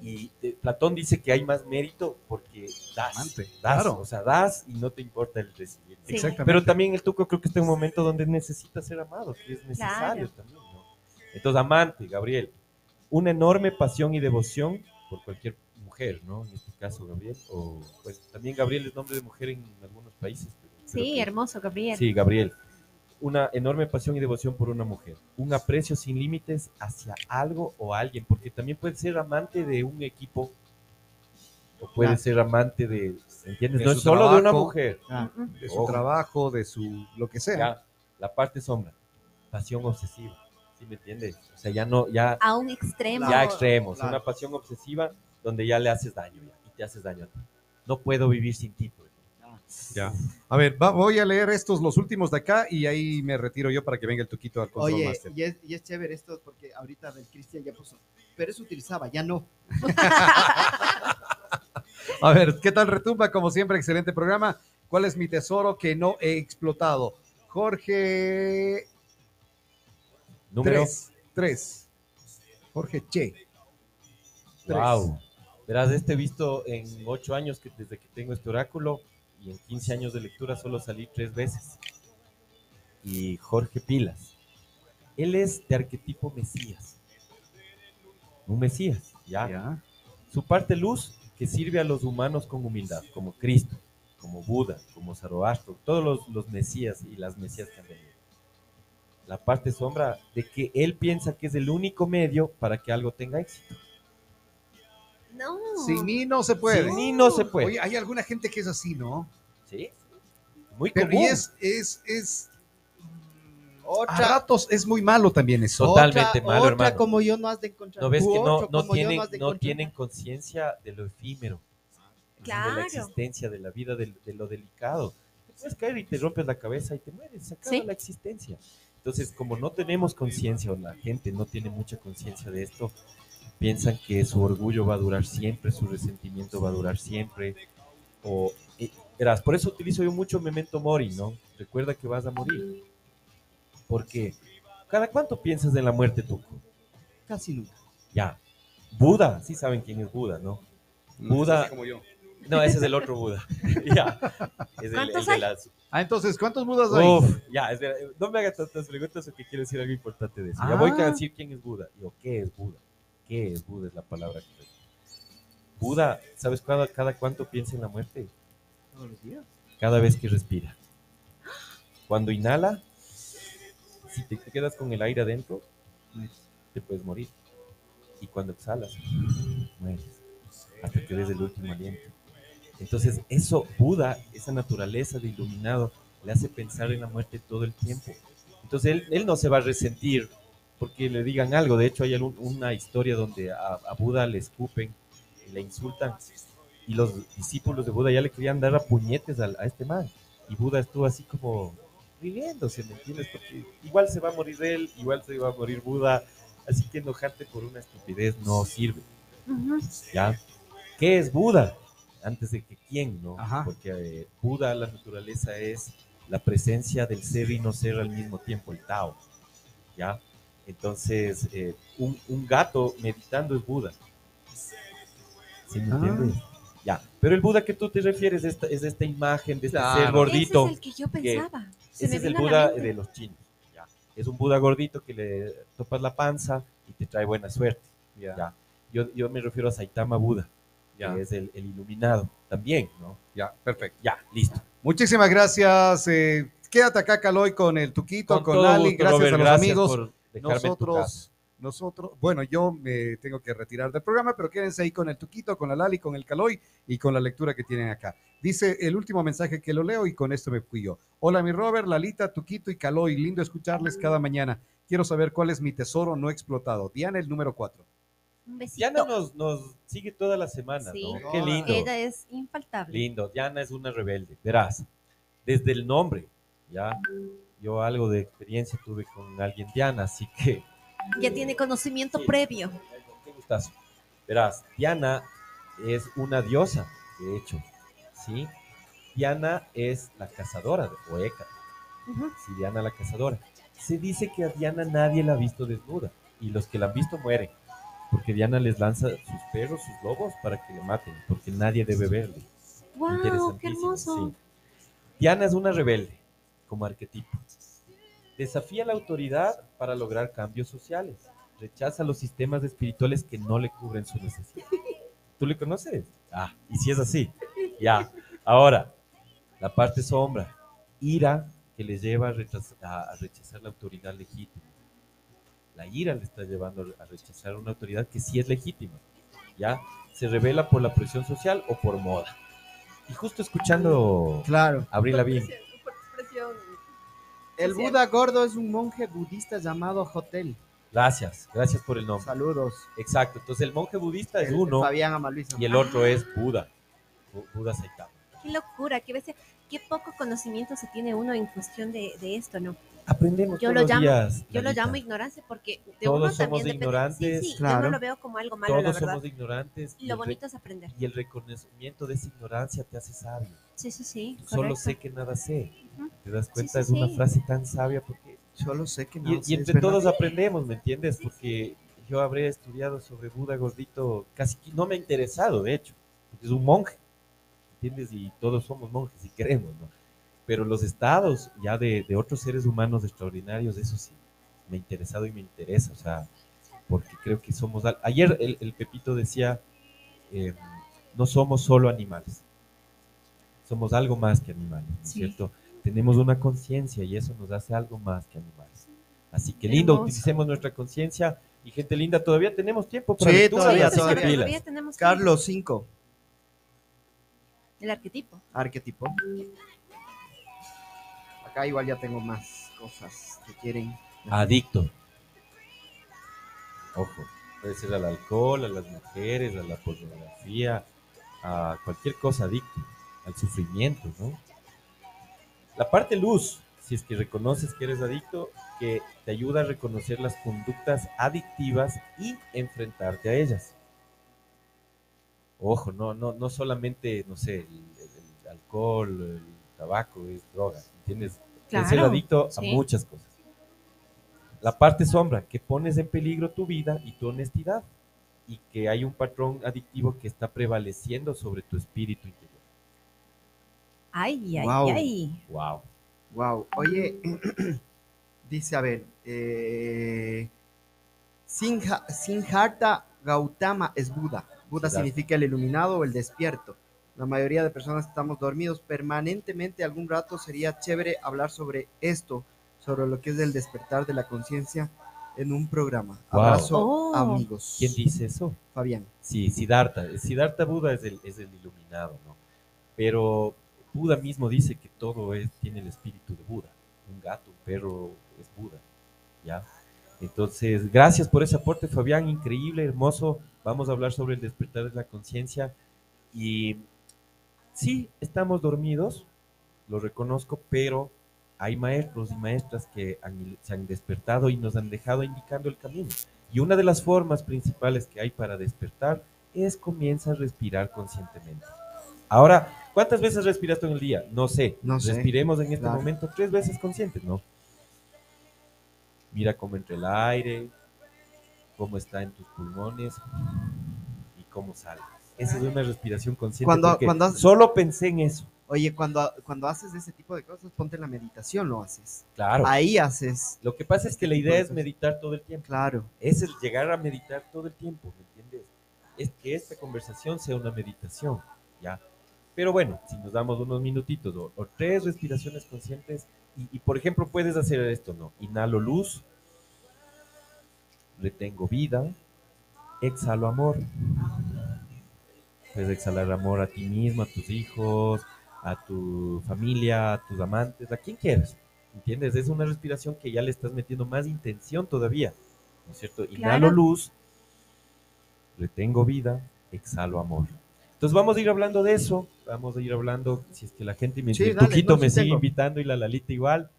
Y eh, Platón dice que hay más mérito porque das. Amante, das, claro. O sea, das y no te importa el recibir. Sí. Exactamente. Pero también el Tuco creo que está en un momento donde necesita ser amado, que es necesario Claro. también. ¿no? Entonces, amante, Gabriel. Una enorme pasión y devoción por cualquier mujer, ¿no? En este caso, Gabriel. O, pues también Gabriel es nombre de mujer en algunos países. pero Sí, que- hermoso, Gabriel. Sí, Gabriel. Una enorme pasión y devoción por una mujer. Un aprecio sin límites hacia algo o alguien, porque también puede ser amante de un equipo o puede Claro. ser amante de, ¿entiendes? De no es solo de una trabajo. mujer. Ah. De su Ojo. trabajo, de su lo que sea. Ya, la parte sombra, pasión obsesiva. ¿Sí me entiendes? O sea, ya no, ya, A un extremo. ya extremos. Claro. Una pasión obsesiva donde ya le haces daño ya, y te haces daño a ti. No puedo vivir sin ti. ejemplo. Ya. A ver, va- voy a leer estos, los últimos de acá, y ahí me retiro yo para que venga el tuquito al control Oye, master. y es, y es chévere esto porque ahorita el Cristian ya puso. Pero eso utilizaba, ya no. A ver, ¿qué tal retumba? Como siempre, excelente programa. ¿Cuál es mi tesoro que no he explotado? Jorge Número. 3. 3. Jorge Che. Tres. Wow. Verás, este visto en ocho años que desde que tengo este oráculo y en 15 años de lectura solo salí tres veces. Y Jorge Pilas. Él es de arquetipo Mesías. Un Mesías, ¿ya? Ya. Su parte luz que sirve a los humanos con humildad, como Cristo, como Buda, como Zoroastro, todos los, los Mesías y las Mesías que han venido. La parte sombra de que él piensa que es el único medio para que algo tenga éxito. No. Sin mí no se puede. Sin mí no se puede. Oye, hay alguna gente que es así, ¿no? ¿Sí? Muy Pero común. y es, es, es. A Otra, ratos es muy malo también eso. Totalmente otra, malo, otra hermano. como yo no has de encontrar. ¿No ves que no, no tienen, de no tienen conciencia de lo efímero? De Claro. la existencia, de la vida, de, de lo delicado. Te puedes caer y te rompes la cabeza y te mueres, se acaba Sí. la existencia. Entonces, como no tenemos conciencia, o la gente no tiene mucha conciencia de esto, piensan que su orgullo va a durar siempre, su resentimiento va a durar siempre. O, y, verás, por eso utilizo yo mucho Memento Mori, ¿no? Recuerda que vas a morir. Porque, ¿cada cuánto piensas en la muerte, Tuco? Casi nunca. Ya. Buda, sí saben quién es Buda, ¿no? Buda. como yo. No, ese es el otro Buda. ya. Es el, el ¿Cuántos de las. Ah, entonces, ¿cuántos mudas hay? Uf, ya, espera, no me hagas tantas preguntas porque quiero decir algo importante de eso. Ya voy a Ah. decir quién es Buda. Yo, ¿qué es Buda? ¿Qué es Buda? Es la palabra que Buda, ¿sabes cada, cada cuánto piensa en la muerte? Todos los días. Cada vez que respira. Cuando inhala, si te quedas con el aire adentro, te puedes morir. Y cuando exhalas, mueres. Hasta que des el último aliento. Entonces, eso, Buda, esa naturaleza de iluminado, le hace pensar en la muerte todo el tiempo. Entonces él, él no se va a resentir porque le digan algo. De hecho, hay algún- una historia donde a, a Buda le escupen, le insultan, y los discípulos de Buda ya le querían dar a puñetes al- a, este man. Y Buda estuvo así como riéndose, ¿me entiendes? Porque igual se va a morir él, igual se va a morir Buda, así que enojarte por una estupidez no sirve. Ujú. ¿ya? ¿Qué es Buda? Antes de que quién, ¿no? Ajá. Porque eh, Buda, la naturaleza es la presencia del ser y no ser al mismo tiempo, el Tao, ¿ya? Entonces, eh, un, un gato meditando es Buda. ¿Sí me Ah. entiendes? Ya. Pero el Buda que tú te refieres es esta, es esta imagen de este Claro. ser gordito. Ese es el que yo pensaba. Se Ese es el Buda de los chinos. ya. Es un Buda gordito que le topas la panza y te trae buena suerte. Ya. Ya. Yo, yo me refiero a Saitama Buda, Ya. que es el, el iluminado también, ¿no? Ya, perfecto. Ya, listo. Muchísimas gracias. eh, quédate acá, Caloy, con el Tuquito, con, gusto, gracias Robert, a los gracias amigos. por dejarme en tu casa. Nosotros, nosotros, bueno, yo me tengo que retirar del programa, pero quédense ahí con el Tuquito, con la Lali, con el Caloy y con la lectura que tienen acá. Dice el último mensaje que lo leo y con esto me fui yo. Hola, mi Robert, Lalita, Tuquito y Caloy. Lindo escucharles cada mañana. Quiero saber cuál es mi tesoro no explotado. Diana, el número 4. Un besito. Diana nos, nos sigue toda la semana, Sí. ¿no? Qué lindo. Ella es infaltable. Lindo. Diana es una rebelde. Verás, desde el nombre, ya. Yo algo de experiencia tuve con alguien Diana, así que Ya tiene conocimiento Sí. previo. Qué gustazo. Verás, Diana es una diosa, de hecho, ¿sí? Diana es la cazadora de Oeka, Ujú. sí, Diana la cazadora. Se dice que a Diana nadie la ha visto desnuda, y los que la han visto mueren, porque Diana les lanza sus perros, sus lobos, para que le maten, porque nadie debe verle. ¡Wow! ¡Qué hermoso! sí. Diana es una rebelde, como arquetipo. Desafía la autoridad para lograr cambios sociales. Rechaza los sistemas espirituales que no le cubren su necesidad. ¿Tú le conoces? Ah, y si es así, ya. Ahora, la parte sombra. Ira que le lleva a rechazar, a rechazar la autoridad legítima. La ira le está llevando a rechazar una autoridad que sí es legítima. ¿Ya? Se revela por la presión social o por moda. Y justo escuchando Claro. Abril Por expresión. El Buda gordo es un monje budista llamado Hotel. gracias, gracias por el nombre. Saludos. Exacto, entonces el monje budista es El- uno Fabián Amaluisa. y el otro es Buda, Bu- Buda Saitama. Qué locura, qué bestia. Qué poco conocimiento se tiene uno en cuestión de, de esto, ¿no? Aprendemos Yo todos lo los llamo- días. Yo lo Lalita. llamo ignorancia porque de Todos uno somos también depende. ignorantes. Sí, sí, yo Claro. no lo veo como algo malo, la Todos verdad. somos ignorantes Y lo bonito es aprender. y el reconocimiento de esa ignorancia te hace sabio. Sí, sí, sí. Solo correcto. sé que nada sé. ¿Te das cuenta? sí, es una sí. frase tan sabia porque Solo sé que no. Y, y entre verdad. todos aprendemos, ¿me entiendes? Porque yo habré estudiado sobre Buda gordito, casi que no me ha interesado, de hecho, porque es un monje, ¿entiendes? Y todos somos monjes si queremos, ¿no? Pero los estados ya de, de otros seres humanos extraordinarios, eso sí, me ha interesado y me interesa, o sea, porque creo que somos... al- Ayer el, el Pepito decía, eh, no somos solo animales, somos algo más que animales, ¿no es Sí. cierto? Tenemos una conciencia y eso nos hace algo más que animales. Así que lindo, Hermoso. utilicemos nuestra conciencia y gente linda, todavía tenemos tiempo para Sí, lectura, todavía, todavía. Todavía tenemos Carlos 5. El arquetipo. Arquetipo. Acá igual ya tengo más cosas que quieren. Adicto. Ojo, puede ser al alcohol, a las mujeres, a la pornografía, a cualquier cosa adicto, al sufrimiento, ¿no? La parte luz, si es que reconoces que eres adicto, que te ayuda a reconocer las conductas adictivas y enfrentarte a ellas. Ojo, no, no, no solamente, no sé, el, el- el alcohol, el tabaco, es droga, ¿entiendes? Es ser Claro, adicto a sí. muchas cosas. La parte sombra, que pones en peligro tu vida y tu honestidad y que hay un patrón adictivo que está prevaleciendo sobre tu espíritu interior. Ay, ay, ay. Wow. Wow. Oye, dice, a ver, eh, Sinha- Siddhartha Gautama es Buda. Buda significa el iluminado o el despierto. La mayoría de personas estamos dormidos permanentemente. Algún rato sería chévere hablar sobre esto, sobre lo que es el despertar de la conciencia en un programa. Wow. Abrazo, Oh. amigos. ¿Quién dice eso? Fabián. Sí, Siddhartha. Siddhartha Buda es el, es el iluminado, ¿no? Pero Buda mismo dice que todo es, tiene el espíritu de Buda. Un gato, un perro es Buda. ¿Ya? Entonces, gracias por ese aporte, Fabián. Increíble, hermoso. Vamos a hablar sobre el despertar de la conciencia. Y sí, estamos dormidos, lo reconozco, pero hay maestros y maestras que se han despertado y nos han dejado indicando el camino. Y una de las formas principales que hay para despertar es comienza a respirar conscientemente. Ahora, ¿cuántas veces respiras tú en el día? No sé. No sé. Respiremos en este Claro. momento tres veces conscientes, ¿no? Mira cómo entra el aire, cómo está en tus pulmones y cómo sale. Esa es una respiración consciente. Cuando- cuando haces- solo pensé en eso. Oye, cuando, cuando haces ese tipo de cosas, ponte en la meditación, lo haces. Claro. Ahí haces, Lo que pasa es que la idea es meditar todo el tiempo. claro. Es el llegar a meditar todo el tiempo, ¿me entiendes? Es que esta conversación sea una meditación, ¿ya? Pero bueno, si nos damos unos minutitos o, o tres respiraciones conscientes y, y, por ejemplo puedes hacer esto, ¿no? Inhalo luz, retengo vida, exhalo amor. Puedes exhalar amor a ti mismo, a tus hijos, a tu familia, a tus amantes, a quien quieras. ¿Entiendes? Es una respiración que ya le estás metiendo más intención todavía. ¿No es cierto? Inhalo Claro. luz, retengo vida, exhalo amor. Entonces vamos a ir hablando de eso, vamos a ir hablando, si es que la gente me Sí, el dale, Tuquito no, sí me sigue tengo. invitando y la Lalita igual.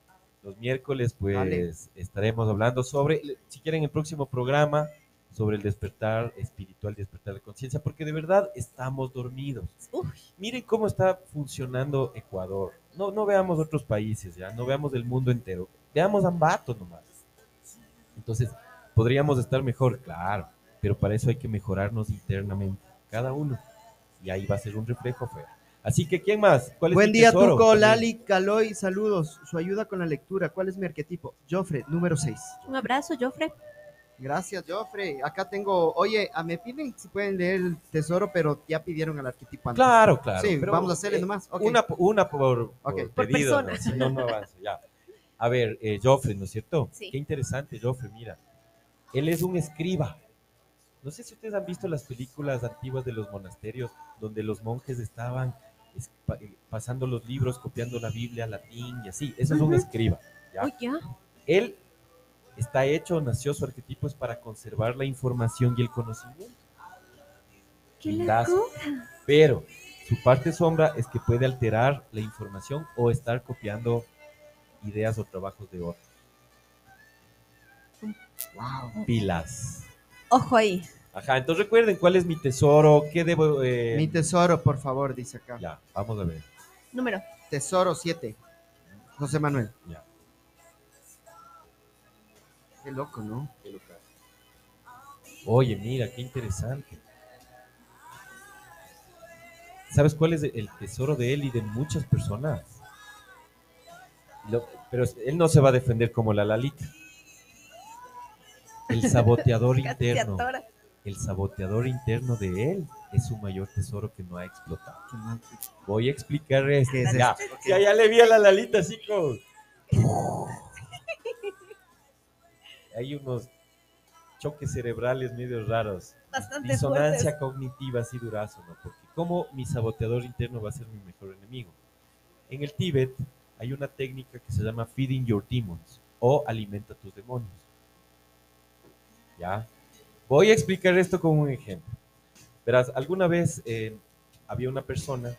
Los miércoles pues Dale. estaremos hablando sobre, si quieren el próximo programa, sobre el despertar espiritual, despertar de conciencia, porque de verdad estamos dormidos. Uy, Miren cómo está funcionando Ecuador. No, no veamos otros países, ya, no veamos el mundo entero. Veamos Ambato nomás. Entonces, podríamos estar mejor, claro, pero para eso hay que mejorarnos internamente, cada uno. Y ahí va a ser un reflejo afuera. Así que, ¿quién más? ¿Cuál es Buen día, tesoro? Tuco. Lali, Caloy, saludos. Su ayuda con la lectura. ¿Cuál es mi arquetipo? Joffre, número 6. un abrazo, Jofre. Gracias, Joffre. Acá tengo, oye, me piden si pueden leer el tesoro, pero ya pidieron al arquetipo antes. Claro, claro. Sí, pero, vamos a hacerle eh, nomás. Una, una por, por Ok. Por pedido, persona. ¿no? si no, no avanza. Ya. A ver, eh, Joffre, ¿no es cierto? Sí. Qué interesante, Joffre, mira. Él es un escriba. No sé si ustedes han visto las películas antiguas de los monasterios donde los monjes estaban eh, pasando los libros, copiando la Biblia, latín y así. Eso es un escriba. ¿ya? Uy, ya. Él está hecho, nació su arquetipo es para conservar la información y el conocimiento. Qué. Pero su parte sombra es que puede alterar la información o estar copiando ideas o trabajos de otros. Wow. Pilas. Ojo ahí. Ajá, entonces recuerden cuál es mi tesoro, qué debo... eh, Mi tesoro, por favor, dice acá. Ya, vamos a ver. Número. Tesoro 7. José Manuel. Ya. Qué loco, ¿no? Oye, mira, qué interesante. ¿Sabes cuál es el tesoro de él y de muchas personas? Lo- pero él no se va a defender como la Lalita. El saboteador interno. El saboteador interno de él es su mayor tesoro que no ha explotado. Voy a explicar esto. ¿Qué es ya, ya, ya le vi a la Lalita así como... Hay unos choques cerebrales medio raros. Bastante Disonancia fuertes. cognitiva así durazo, ¿no? Porque como mi saboteador interno va a ser mi mejor enemigo. En el Tíbet hay una técnica que se llama feeding your demons o alimenta tus demonios. ¿Ya? Voy a explicar esto con un ejemplo. Verás, alguna vez eh, había una persona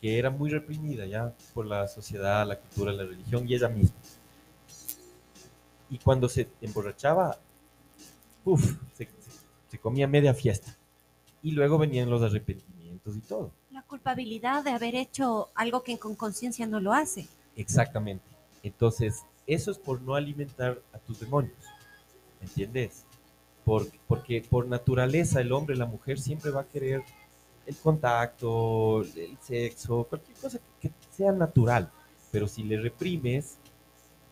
que era muy reprimida ya por la sociedad, la cultura, la religión y ella misma. Y cuando se emborrachaba, uff, se, se- se comía media fiesta. Y luego venían los arrepentimientos y todo. La culpabilidad de haber hecho algo que con conciencia no lo hace. Exactamente. Entonces, eso es por no alimentar a tus demonios. ¿Entiendes? Por- porque por naturaleza el hombre, la mujer siempre va a querer el contacto, el sexo, cualquier cosa que, que sea natural. Pero si le reprimes,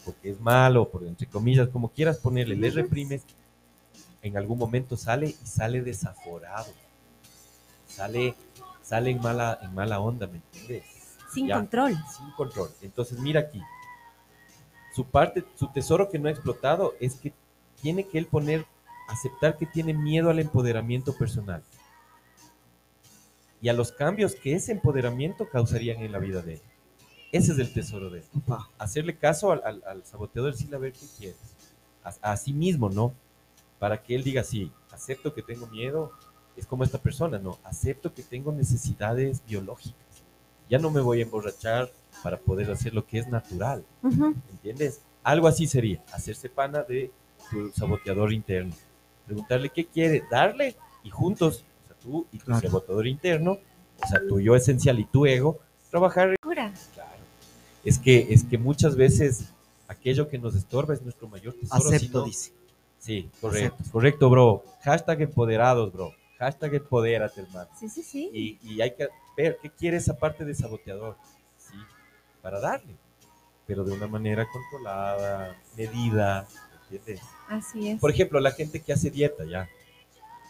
porque es malo, por entre comillas, como quieras ponerle, le reprimes, en algún momento sale y sale desaforado. Sale, sale en mala, en mala onda, ¿me entiendes? Sin Ya. control. sin control. Entonces, mira aquí. Su parte, su tesoro que no ha explotado es que tiene que él poner, aceptar que tiene miedo al empoderamiento personal. y a los cambios que ese empoderamiento causarían en la vida de él. Ese es el tesoro de él. Hacerle caso al, al- al saboteador, decirle a ver qué quieres. A, a sí mismo, ¿no? Para que él diga, sí, acepto que tengo miedo, es como esta persona, ¿no? Acepto que tengo necesidades biológicas. Ya no me voy a emborrachar para poder hacer lo que es natural. Ujú. ¿Entiendes? Algo así sería, hacerse pana de tu saboteador interno. Preguntarle qué quiere, darle y juntos, o sea, tú y tu Claro. saboteador interno, o sea, tu yo esencial y tu ego, trabajar. Claro. Es que, es que muchas veces aquello que nos estorba es nuestro mayor tesoro. Acepto, no- dice. Sí, correcto, correcto, bro. Hashtag empoderados, bro. Hashtag empodérate, hermano. Sí, sí, sí. Y, y hay que ver qué quiere esa parte de saboteador, ¿sí? Para darle, pero de una manera controlada, medida, ¿entiendes? Así es. Por ejemplo, la gente que hace dieta, ya.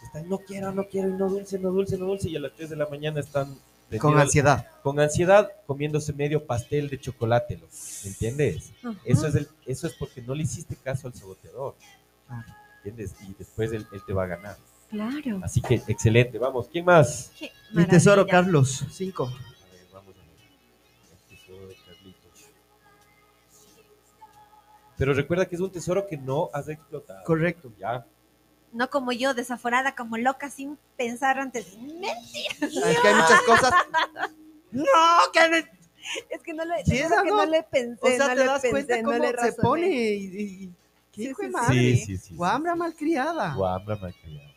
Está, no quiero, no quiero, y no dulce, no dulce, no dulce, y a las 3 de la mañana están Con ansiedad. con ansiedad comiéndose medio pastel de chocolate, ¿me entiendes? Ajá. Eso es, el, eso es porque no le hiciste caso al saboteador, Claro. ¿entiendes? Y después él, él te va a ganar. Claro. Así que, excelente, vamos, ¿quién más? Mi tesoro. Carlos. Cinco. Pero recuerda que es un tesoro que no has explotado. Correcto. Ya. No como yo, desaforada, como loca, sin pensar antes. Mentira. Es que hay muchas cosas. No, que Es que no le, Sí, esa que no. no le pensé, O sea, no te le das pensé, cuenta no cómo le se pone y, y- y- ¿Qué Sí, hijo de sí, sí. madre? Sí, sí, sí. sí. Guambra malcriada. Guambra malcriada.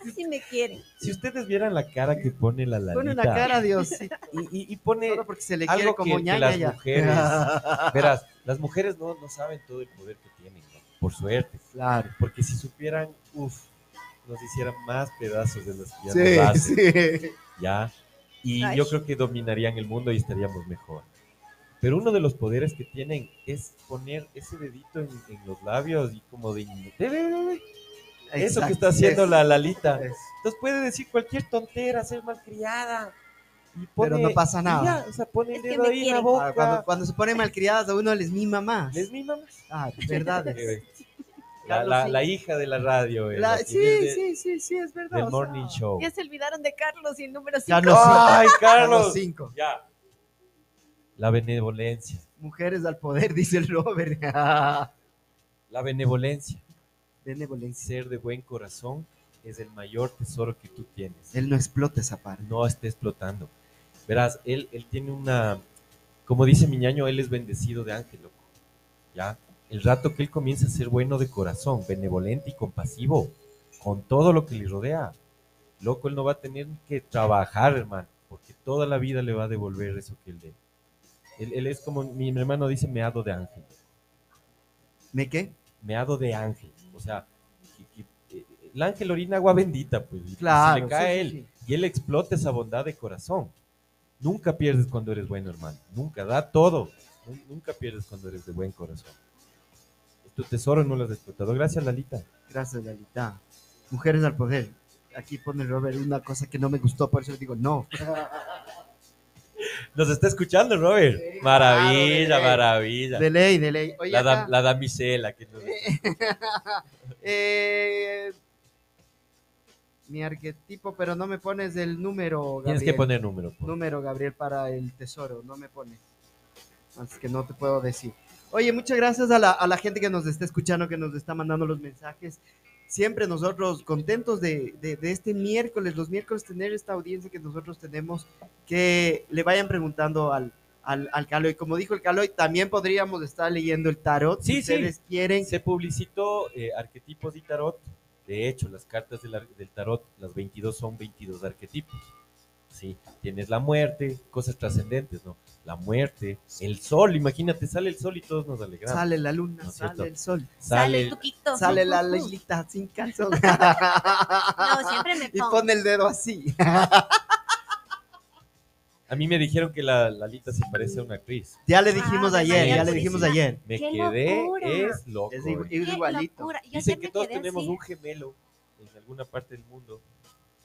Así me quieren. Si ustedes vieran la cara que pone la Lalita. Pone una cara, Dios. sí. Y, y- y pone Solo porque se le algo quiere que- como que ñaña las ya. mujeres- Verás, las mujeres no, no saben todo el poder que tienen, ¿no? por suerte. Claro. Porque si supieran, uff, nos hicieran más pedazos de los que ya nos hacen, sí. ¿ya? Y Ay. yo creo que dominarían el mundo y estaríamos mejor. Pero uno de los poderes que tienen es poner ese dedito en, en los labios y como de... Eso que está haciendo Es- la Lalita. es. Entonces puede decir cualquier tontera, ser malcriada. Y Pero no pasa nada. ya, o sea, pone el dedo ahí en la boca. Ah, Cuando, cuando se ponen malcriadas a uno les mima más. Les mima más. Ah, verdad. La, hija de la radio. eh, La- sí, de- sí, sí, sí, es verdad. Del sea, morning show. Ya se olvidaron de Carlos y el número 5. Carlos, ¡Ay, Carlos Carlos! 5. Ya. La benevolencia. Mujeres al poder, dice el Robert. La benevolencia. Benevolencia. Ser de buen corazón es el mayor tesoro que tú tienes. Él no explota esa parte. no esté explotando. Verás, él, él tiene una, como dice mi ñaño, él es bendecido de ángel, loco. ¿Ya? El rato que él comienza a ser bueno de corazón, benevolente y compasivo con todo lo que le rodea, loco, él no va a tener que trabajar, hermano, porque toda la vida le va a devolver eso que él dé. Él, él es como, mi hermano dice, meado de ángel. ¿Me qué? Meado de ángel. O sea, eh, el ángel orina agua bendita, pues. y Claro. se le cae sí, él sí, y él explota esa bondad de corazón. Nunca pierdes cuando eres bueno, hermano. Nunca, da todo. Nu- Nunca pierdes cuando eres de buen corazón. Tu tesoro, no lo has explotado. Gracias, Lalita. Gracias, Lalita. Mujeres al poder. Aquí pone Robert una cosa que no me gustó, por eso le digo no. Nos está escuchando, Robert. Sí, maravilla, claro, de ley. maravilla. De ley, de ley. Oye, la, acá, la damisela. Que nos- eh, mi arquetipo, pero no me pones el número, Gabriel. Tienes que poner número. por- Número, Gabriel, para el tesoro. No me pones. Así que no te puedo decir. Oye, muchas gracias a la, a la gente que nos está escuchando, que nos está mandando los mensajes. Siempre nosotros contentos de, de- de este miércoles, los miércoles tener esta audiencia que nosotros tenemos, que le vayan preguntando al, al, al Caloy. Como dijo el Caloy, también podríamos estar leyendo el tarot, Sí, si sí. ustedes quieren. Se publicitó eh, arquetipos y tarot. De hecho, las cartas del, ar- del tarot, las 22 son 22 arquetipos. Sí, tienes la muerte, cosas trascendentes, ¿no? La muerte, el sol, imagínate, sale el sol y todos nos alegramos. Sale la luna, ¿No es sale cierto? el sol, Sale el- tuquito. sale la leilita sin calzón. No, siempre me y pongo. pone el dedo así. A mí me dijeron que la Lalita se parece a una actriz. Ya le dijimos Ah, ayer, ya le dijimos ayer. Me ¡Qué quedé, locura! es loco. Es, igualito. Dicen que todos quedé tenemos así. un gemelo en alguna parte del mundo.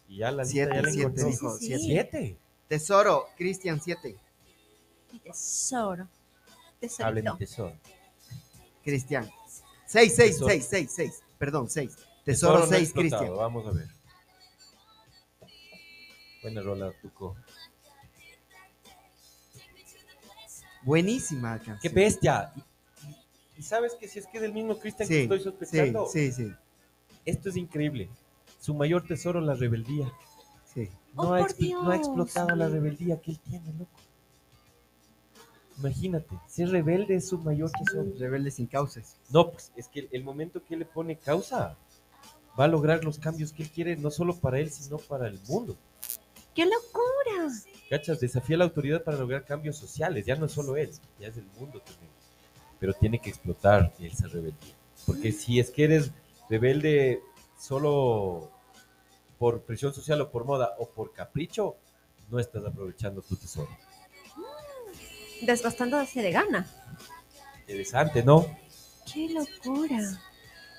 Y ya la Siete, ya siete, encontró. dijo, Sí, sí, siete. Siete. Tesoro, Cristian 7. Mi tesoro. De Tesorito. tesoro. Cristian. 6, 6, Tesoro. 6, 6, 6. Perdón, 6. Tesoro no 6, explotado, Cristian. Vamos a ver. Buena rola, Tuco. Buenísima canción. ¡Qué bestia! Y, sabes que si es que es del mismo Cristian que estoy sospechando, sí, sí, esto es increíble. Su mayor tesoro, la rebeldía. sí. No, Oh, ha, no ha explotado la rebeldía que él tiene, loco. Imagínate, ser rebelde es su mayor tesoro. Rebelde sin causas. No, pues es que el, el momento que él le pone causa va a lograr los cambios que él quiere, no solo para él, sino para el mundo. ¡Qué locura! ¿Cachas? Desafía la autoridad para lograr cambios sociales, ya no es solo él, ya es el mundo también. Pero tiene que explotar esa rebeldía. Porque si es que eres rebelde solo por presión social o por moda o por capricho, no estás aprovechando tu tesoro. Desgastándose de gana. Interesante, ¿no? ¡Qué locura!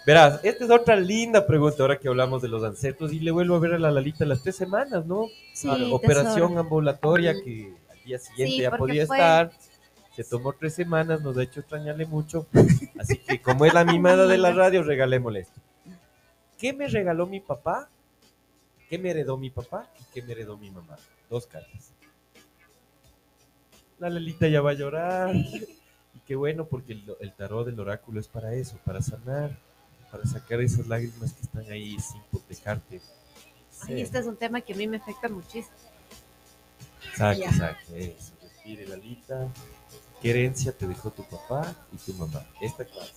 Verás, esta es otra linda pregunta ahora que hablamos de los ancestros y le vuelvo a ver a la Lalita las tres semanas, ¿no? Sí, Operación tesoro. ambulatoria que al día siguiente Sí, ya podía fue- estar. Se tomó tres semanas, nos ha hecho extrañarle mucho. Así que como es la mimada de la radio, regalémosle esto. ¿Qué me regaló mi papá? ¿Qué me heredó mi papá? ¿Y qué me heredó mi mamá? Dos cartas. La Lalita ya va a llorar. Y qué bueno, porque el, el tarot del oráculo es para eso, para sanar, para sacar esas lágrimas que están ahí sin dejarte. Ay, este es un tema que a mí me afecta muchísimo. Saque, Ya. saque, eso. Respire, Lalita. ¿Qué herencia te dejó tu papá y tu mamá? Esta clase.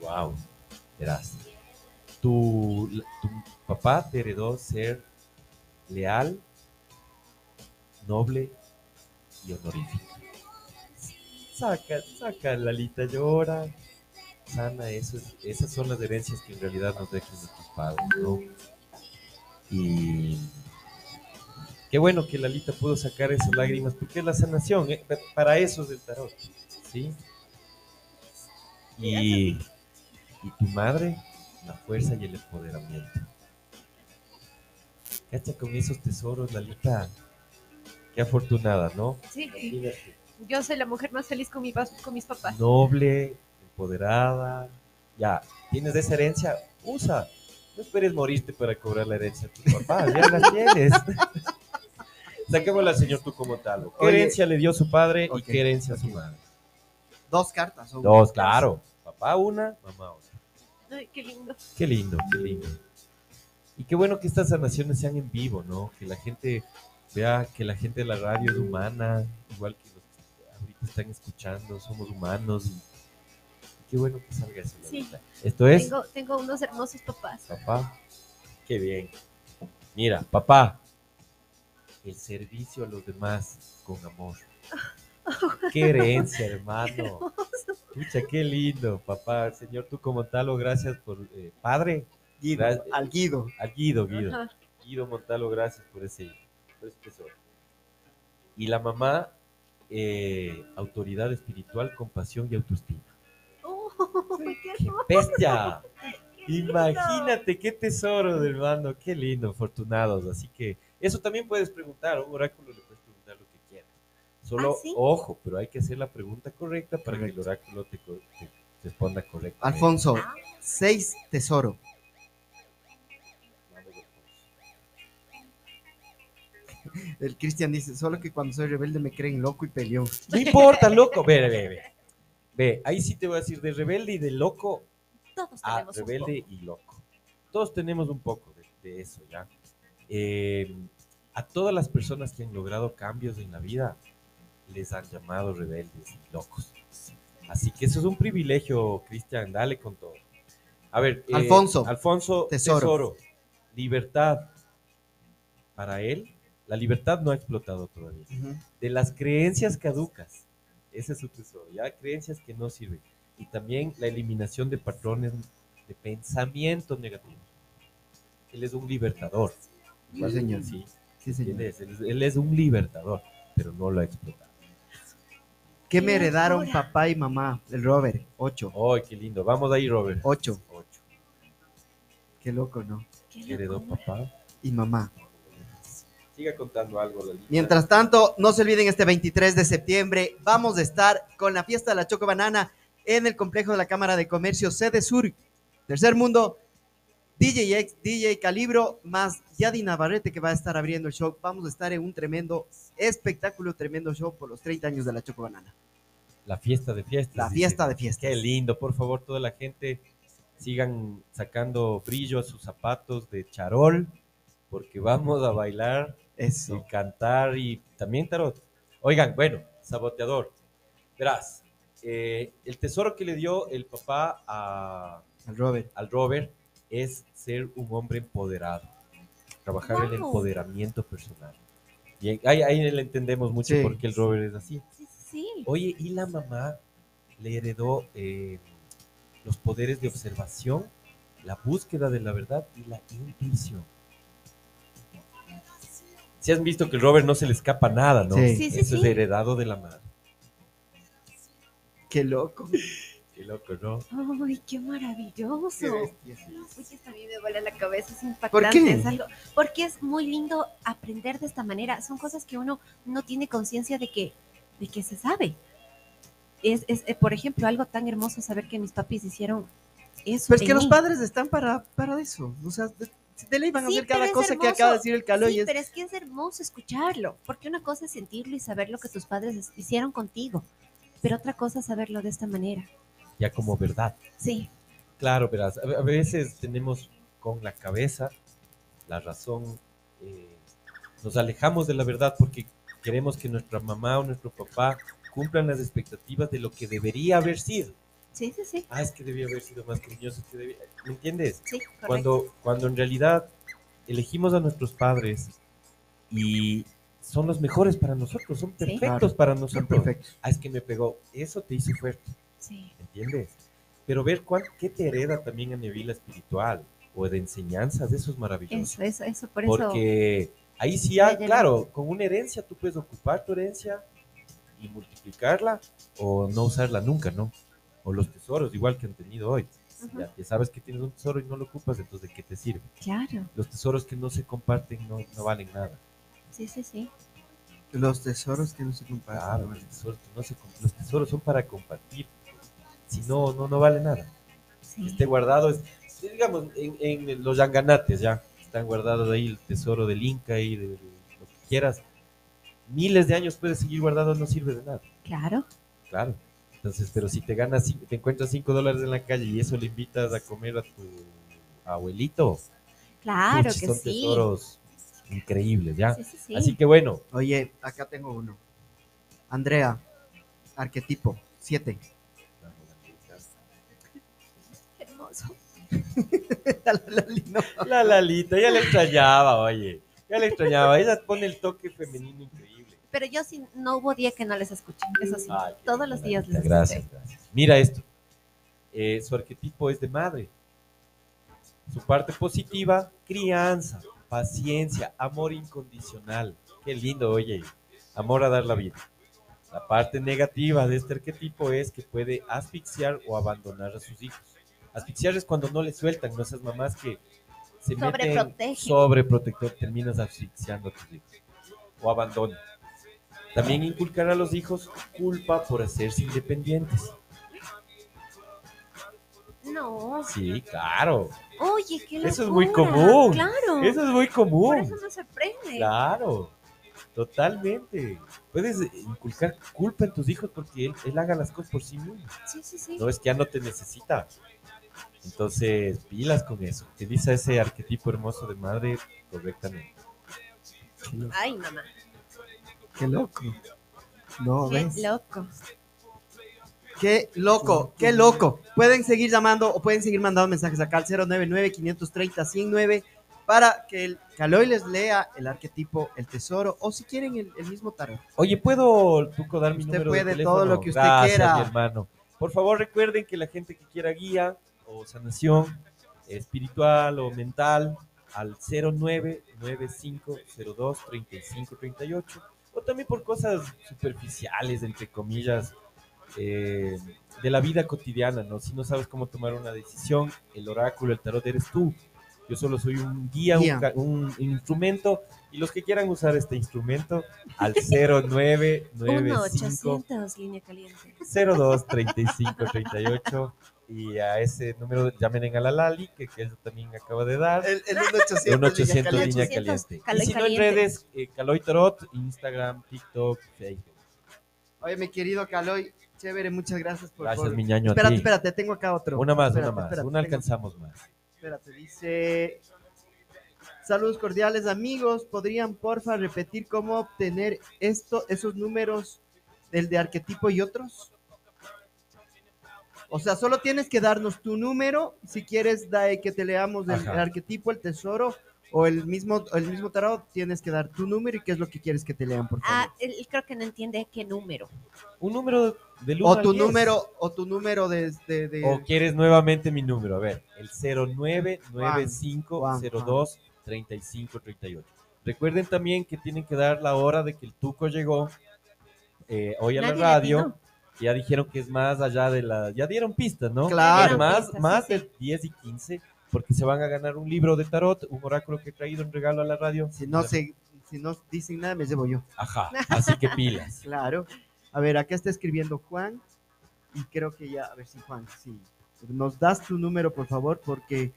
Wow, verás. Tu, tu papá te heredó ser leal, noble y honorífico. Saca, saca, Lalita llora. Sana, eso es- esas son las herencias que en realidad nos dejan nuestros padres, ¿no? Y qué bueno que Lalita pudo sacar esas lágrimas, porque es la sanación, ¿eh? Pa- para eso es el tarot, ¿sí? Y, y tu madre, la fuerza y el empoderamiento. Cacha con esos tesoros, Lalita. Qué afortunada, ¿no? Sí, Imagínate. Yo soy la mujer más feliz con, mi, con mis papás. noble, empoderada. Ya, tienes esa herencia, usa. No esperes morirte para cobrar la herencia de tus papás, ya la tienes. Saquémosla al señor tú como tal. ¿Qué Oye. herencia le dio su padre y qué herencia a su madre? Dos cartas. son- Dos, claro. Papá una, mamá otra. Ay, qué lindo. Qué lindo, qué lindo. Y qué bueno que estas sanaciones sean en vivo, ¿no? Que la gente vea que la gente de la radio es humana, igual que están escuchando, somos humanos. Y, qué bueno que salga eso. Sí. Esto es, Tengo, tengo unos hermosos papás. papá, qué bien. Mira, papá, el servicio a los demás con amor. Qué herencia, hermano. Escucha, qué lindo, papá. Señor, tú como tal, gracias por eh, padre. Guido, Gracias. al Guido. Al Guido, Guido. Ajá. Guido Montalo, gracias por ese, por ese tesoro. Y la mamá, eh, autoridad espiritual, compasión y autoestima. Oh, qué ¡Qué hermoso. bestia! Qué. Imagínate qué tesoro, hermano, qué lindo, afortunados. Así que eso también puedes preguntar, a un oráculo le puedes preguntar lo que quieras. Solo, ¿Ah, sí? ojo, pero hay que hacer la pregunta correcta para que el oráculo te, responda correctamente. Alfonso, seis tesoro. El Cristian dice, solo que cuando soy rebelde me creen loco y peleón. No importa, loco. Ve, ve, ve. Ve, ahí sí te voy a decir de rebelde y de loco Todos a tenemos un rebelde y loco. Todos tenemos un poco de, de eso, ¿ya? Eh, a todas las personas que han logrado cambios en la vida, les han llamado rebeldes y locos. Así que eso es un privilegio, Cristian, dale con todo. A ver, eh, Alfonso, Alfonso, tesoro. tesoro. libertad. Para él, la libertad no ha explotado todavía de las creencias caducas. Ese es su tesoro, ya creencias que no sirven. Y también la eliminación de patrones de pensamientos negativos. Él es un libertador. Sí, señor. Sí, Sí, él señor. es, él es- él es un libertador, pero no lo ha explotado. ¿Qué me heredaron papá y mamá? El Robert, ocho. ¡Ay, qué lindo! Vamos ahí, Robert. Ocho. Ocho. Qué loco, ¿no? Qué ¿Qué heredó papá? Y mamá. Siga contando algo, Lalita. Mientras tanto, no se olviden este 23 de septiembre, vamos a estar con la fiesta de la Choco Banana en el complejo de la Cámara de Comercio Sede Sur. Tercer mundo, DJ X, DJ Calibro, más Yadi Navarrete que va a estar abriendo el show. Vamos a estar en un tremendo espectáculo, tremendo show por los 30 años de la Choco Banana. La fiesta de fiestas. La dice. fiesta de fiestas. Qué lindo, por favor, toda la gente sigan sacando brillo a sus zapatos de charol, porque vamos a bailar y Eso. cantar y también tarot. Oigan, bueno, saboteador, verás, eh, el tesoro que le dio el papá a- Al Robert. al Robert es ser un hombre empoderado, trabajar el Wow. empoderamiento personal. Y ahí, ahí le entendemos mucho Sí. por qué el Robert es así. Sí, sí, sí. Oye, y la mamá le heredó eh, los poderes de observación, la búsqueda de la verdad y la intuición. Si han visto que el Robert no se le escapa nada, ¿no? Sí. Sí, sí, Eso es sí. heredado de la madre. Qué loco. Qué loco, ¿no? Ay, qué maravilloso. Qué esto a mí me vuela la cabeza, es impactante. ¿Por qué? Es algo, porque es muy lindo aprender de esta manera. Son cosas que uno no tiene conciencia de que, de que se sabe. Es, es, eh, por ejemplo, algo tan hermoso saber que mis papis hicieron eso. Pero es que los padres están para, para eso. O sea, de, ley van a Sí, hacer cada cosa que acaba de decir el calor Sí, y es pero es que es hermoso escucharlo, porque una cosa es sentirlo y saber lo que tus padres es- hicieron contigo, pero otra cosa es saberlo de esta manera. Ya como verdad. Sí, Claro, verás, a a veces tenemos con la cabeza la razón, eh, nos alejamos de la verdad porque queremos que nuestra mamá o nuestro papá cumplan las expectativas de lo que debería haber sido. Sí, sí, sí, Ah, es que debía haber sido más cariñoso, que debía... ¿me entiendes? sí, correcto. Cuando, cuando en realidad elegimos a nuestros padres y son los mejores para nosotros, son Sí. perfectos Claro, para son nosotros. perfectos. Ah, es que me pegó, eso te hizo fuerte. Sí, ¿entiendes? Pero ver cuán, qué te hereda también a nivel espiritual o de enseñanzas, eso es maravilloso. eso, eso, eso, por eso. Porque ahí sí, ya. claro, con una herencia tú puedes ocupar tu herencia y multiplicarla o no usarla nunca, ¿no? O los tesoros, igual que han tenido hoy. Ya, ya sabes que tienes un tesoro y no lo ocupas, entonces ¿de qué te sirve? Claro, Los tesoros que no se comparten no, no valen nada. sí, sí, sí. Los tesoros que no se comparan. Claro, los tesoros, que no se com- los tesoros son para compartir. Si no, no, no vale nada. sí. esté guardado, es- digamos, en, en los yanganates ya, están guardados ahí el tesoro del Inca y de, de lo que quieras. Miles de años puede seguir guardado, no sirve de nada, Claro, claro. Entonces, pero si te ganas, te encuentras 5 dólares en la calle y eso le invitas a comer a tu abuelito, claro puchi, que son sí. tesoros increíbles, ¿ya? Sí, sí, sí. Así que bueno, Oye, acá tengo uno. Andrea, arquetipo, 7. Hermoso. la Lalita, ya le extrañaba, oye, ya le extrañaba, ella pone el toque femenino increíble. Pero yo sí, no hubo día que no les escuché, eso sí. Ay, Todos los días les Gracias, escuché. gracias. Mira esto. Eh, su arquetipo es de madre. Su parte positiva, crianza, paciencia, amor incondicional. Qué lindo, oye. Amor a dar la vida. La parte negativa de este arquetipo es que puede asfixiar o abandonar a sus hijos. Asfixiar es cuando no le sueltan, no esas mamás que se meten Sobreprotegen. sobreprotector, terminas asfixiando a tus hijos. O abandono. También inculcar a los hijos culpa por hacerse independientes. No, Sí, claro. oye, qué Eso es muy locura. común. Claro. Eso es muy Por común. eso no sorprende. Claro. Totalmente. Puedes inculcar culpa en tus hijos porque él, él haga las cosas por sí mismo. Sí, sí, sí. No es que ya no te necesita. Entonces, pilas con eso. Utiliza ese arquetipo hermoso de madre correctamente. Ay, mamá. Qué loco. No, Qué ¿ves? loco. Qué loco, qué loco. Pueden seguir llamando o pueden seguir mandando mensajes acá al 099-530-109 para que el Caloy les lea el arquetipo, el tesoro o si quieren el, el mismo tarot. Oye, ¿puedo, Tuco, dar mi Usted número puede de teléfono? todo lo que usted Gracias, quiera. mi hermano. Por favor, recuerden que la gente que quiera guía o sanación espiritual o mental al 0995023538 o también por cosas superficiales, entre comillas, eh, de la vida cotidiana, ¿no? Si no sabes cómo tomar una decisión, el oráculo, el tarot eres tú. Yo solo soy un guía, un Guía. ca- Un, instrumento, y los que quieran usar este instrumento, al 0995 1-800 línea caliente. 02 35 38 Y a ese número llamen a la Lali, que, que ella también acaba de dar. El, el 1800, Un 800 Línea Caliente. línea 800, caliente. Y si no en redes, eh, Caloy Tarot, Instagram, TikTok, Facebook. Oye, mi querido Caloy, chévere, muchas gracias por... Gracias, por- mi ñaño, a Espérate, ti. espérate, tengo acá otro. Una más, Espérate, una más. espérate, una tengo- alcanzamos más. Espérate, dice... Saludos cordiales, amigos. ¿Podrían, porfa, repetir cómo obtener esto, esos números del de arquetipo y otros? O sea, solo tienes que darnos tu número. Si quieres da, que te leamos el, Ajá. arquetipo, el tesoro o el mismo, el mismo tarot, tienes que dar tu número y qué es lo que quieres que te lean, por favor. Ah, él creo que no entiende qué número. Un número del 1 o al tu 10. número, o tu número de, de- de- O quieres nuevamente mi número. A ver, el 0995023538. Recuerden también que tienen que dar la hora de que el tuco llegó eh, hoy a Nadie la le radio. atinó. Que Ya dijeron que es más allá de la. Ya dieron pistas, ¿no? Claro. Más, Pistas, más sí, de 10 y 15, porque se van a ganar un libro de tarot, un oráculo que he traído en regalo a la radio. si no se, si no dicen nada, me llevo yo. Ajá, así que pilas. Claro. A ver, acá está escribiendo Juan. Y creo que ya, a ver si Juan, sí. Nos das tu número, por favor, porque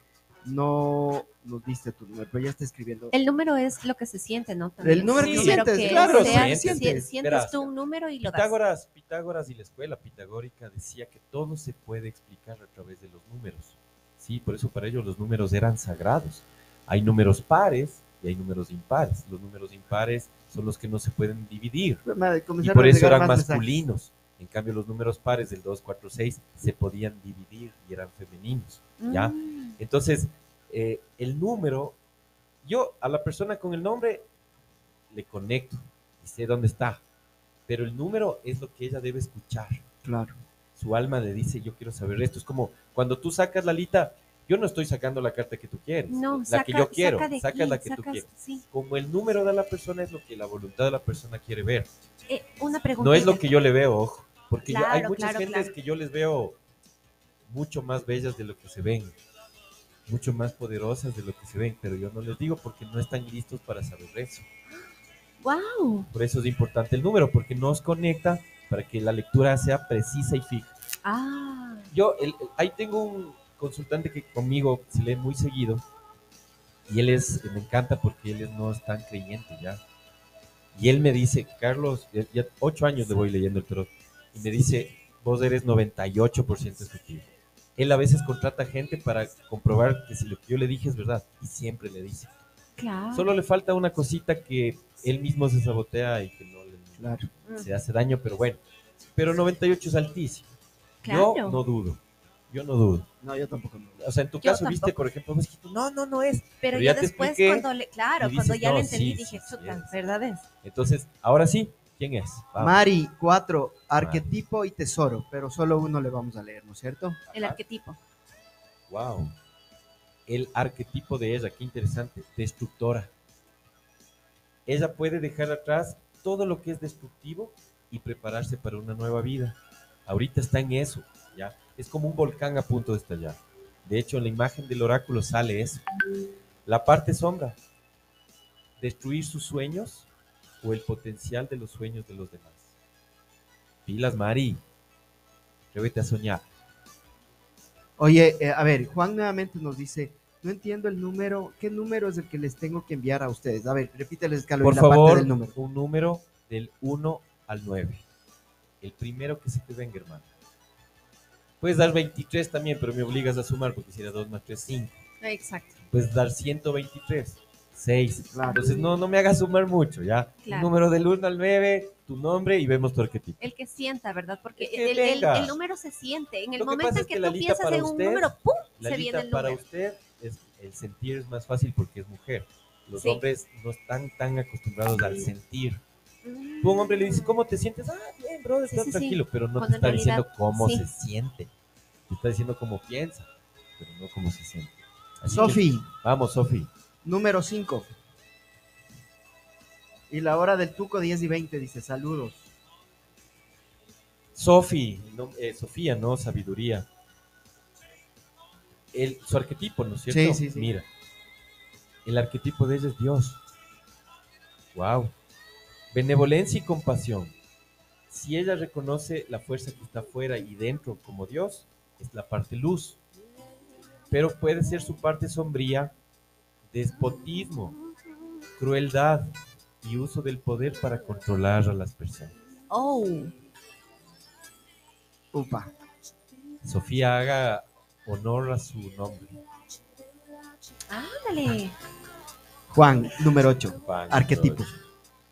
no nos diste tu número, pero ya está escribiendo. El número es lo que se siente, ¿no? También. El número que Número sientes, que claro, sea- sí, si- sientes. sientes Verás. tú un número y lo das. Pitágoras, Pitágoras y la escuela pitagórica decía que todo se puede explicar a través de los números. Sí, por eso para ellos los números eran sagrados. Hay números pares y hay números impares. Los números impares son los que no se pueden dividir Madre, y por eso eran más mensajes. masculinos. En cambio, los números pares del 2, 4, 6 se podían dividir y eran femeninos. ¿ya? Mm, Entonces, eh, el número, yo a la persona con el nombre le conecto y sé dónde está, pero el número es lo que ella debe escuchar. Claro. Su alma le dice, yo quiero saber esto. Es como cuando tú sacas la lita, yo no estoy sacando la carta que tú quieres, No, la saca, que yo quiero, saca la que tú quieres. sí. Como el número de la persona es lo que la voluntad de la persona quiere ver. Eh, una pregunta. No es lo que yo le veo, ojo. Porque yo- hay muchas claro, gentes claro. que yo les veo mucho más bellas de lo que se ven, mucho más poderosas de lo que se ven, pero yo no les digo porque no están listos para saber eso. Wow. Por eso es importante el número, porque nos conecta para que la lectura sea precisa y fija. Ah. Yo, el- ahí tengo un consultante que conmigo se lee muy seguido y él es, me encanta porque él es, no es tan creyente ya. Y él me dice, Carlos, ya, ya ocho años le voy leyendo el tarot, y me dice, vos eres 98% efectivo. Él a veces contrata gente para comprobar que si lo que yo le dije es verdad, y siempre le dice. Claro. Solo le falta una cosita que él mismo se sabotea y que no le Claro. Se hace daño, pero bueno. Pero 98 es altísimo. claro. Yo no dudo. Yo no dudo. No, yo tampoco. no. O sea, en tu Yo caso, viste, tampoco. por ejemplo, no, no, no es. Pero Pero te después, expliqué, cuando le, claro, y cuando dices, ya no, le entendí, sí, dije, sí, chuta, sí. ¿verdad es? Entonces, ahora sí, ¿quién es? Vamos. Mari, cuatro, arquetipo y tesoro, pero solo uno le vamos a leer, ¿no es cierto? El Ajá. arquetipo. Wow. El arquetipo de ella, qué interesante. Destructora. Ella puede dejar atrás todo lo que es destructivo y prepararse para una nueva vida. Ahorita está en eso, ¿ya? Es como un volcán a punto de estallar. De hecho, en la imagen del oráculo sale eso. La parte sombra. Destruir sus sueños o el potencial de los sueños de los demás. Pilas, Mari. Atrévete a soñar. Oye, eh, a ver, Juan nuevamente nos dice, no entiendo el número, ¿qué número es el que les tengo que enviar a ustedes? A ver, repíteles, Calo, Por la parte favor, del número. un número del 1 al 9. El primero que se te venga, hermano. Puedes dar 23 también, pero me obligas a sumar porque si era 2 más 3, 5. Exacto. Puedes dar 123, 6. Claro. Entonces no, no me hagas sumar mucho, ¿ya? Claro. Un número del 1 al 9, tu nombre y vemos tu arquetipo. El que sienta, ¿verdad? Porque el, el- número se siente. En el Lo momento en es que, que, tú piensas para en un usted, número, ¡pum! La se viene el para número. usted es el sentir es más fácil porque es mujer. Los Sí. hombres no están tan acostumbrados al sentir. Mm. Tú a un hombre le dices, ¿cómo te sientes? Ah, bien, bro, está sí, sí. tranquilo, pero no Cuando te está diciendo cómo sí. se siente. Te está diciendo cómo piensa, pero no cómo se siente. Sofi, vamos, Sofi. Número 5. Y la hora del tuco 10 y 20 dice, saludos. Sofi, no, eh, Sofía, no, sabiduría. El, su arquetipo, ¿no es cierto? Sí, sí, sí. Mira, el arquetipo de ella es Dios. Wow. Benevolencia y compasión. Si ella reconoce la fuerza que está afuera y dentro como Dios, es la parte luz. Pero puede ser su parte sombría, despotismo, crueldad y uso del poder para controlar a las personas. Oh, Upa. Sofía haga honor a su nombre. ándale. Juan, número 8. Juan, Arquetipo.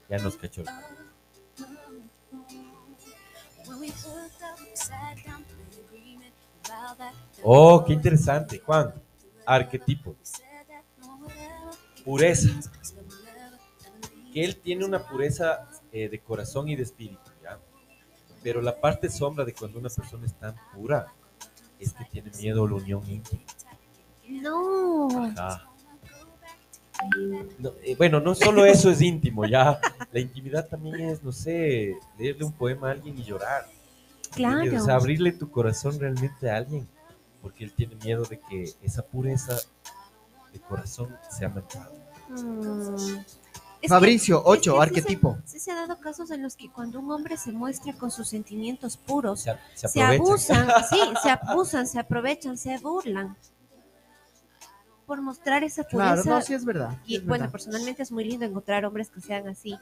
Ya nos cachó. el- Oh, qué interesante, Juan. Arquetipo. Pureza. Que él tiene una pureza eh, de corazón y de espíritu, ¿ya? Pero la parte sombra de cuando una persona es tan pura es que tiene miedo a la unión íntima. No. Ajá. No, eh, bueno, no solo eso es íntimo, ya. La intimidad también es, no sé, leerle un poema a alguien y llorar. Claro. O sea, abrirle tu corazón realmente a alguien, porque él tiene miedo de que esa pureza de corazón sea manchada. Mm. Es que- Fabricio, es 8. que sí se- Arquetipo. Sí se ha dado casos en los que cuando un hombre se muestra con sus sentimientos puros, Se, se se abusan, sí, se abusan, se aprovechan, se burlan por mostrar esa pureza. Claro, no, sí es verdad. y es bueno, verdad. personalmente es muy lindo encontrar hombres que sean así.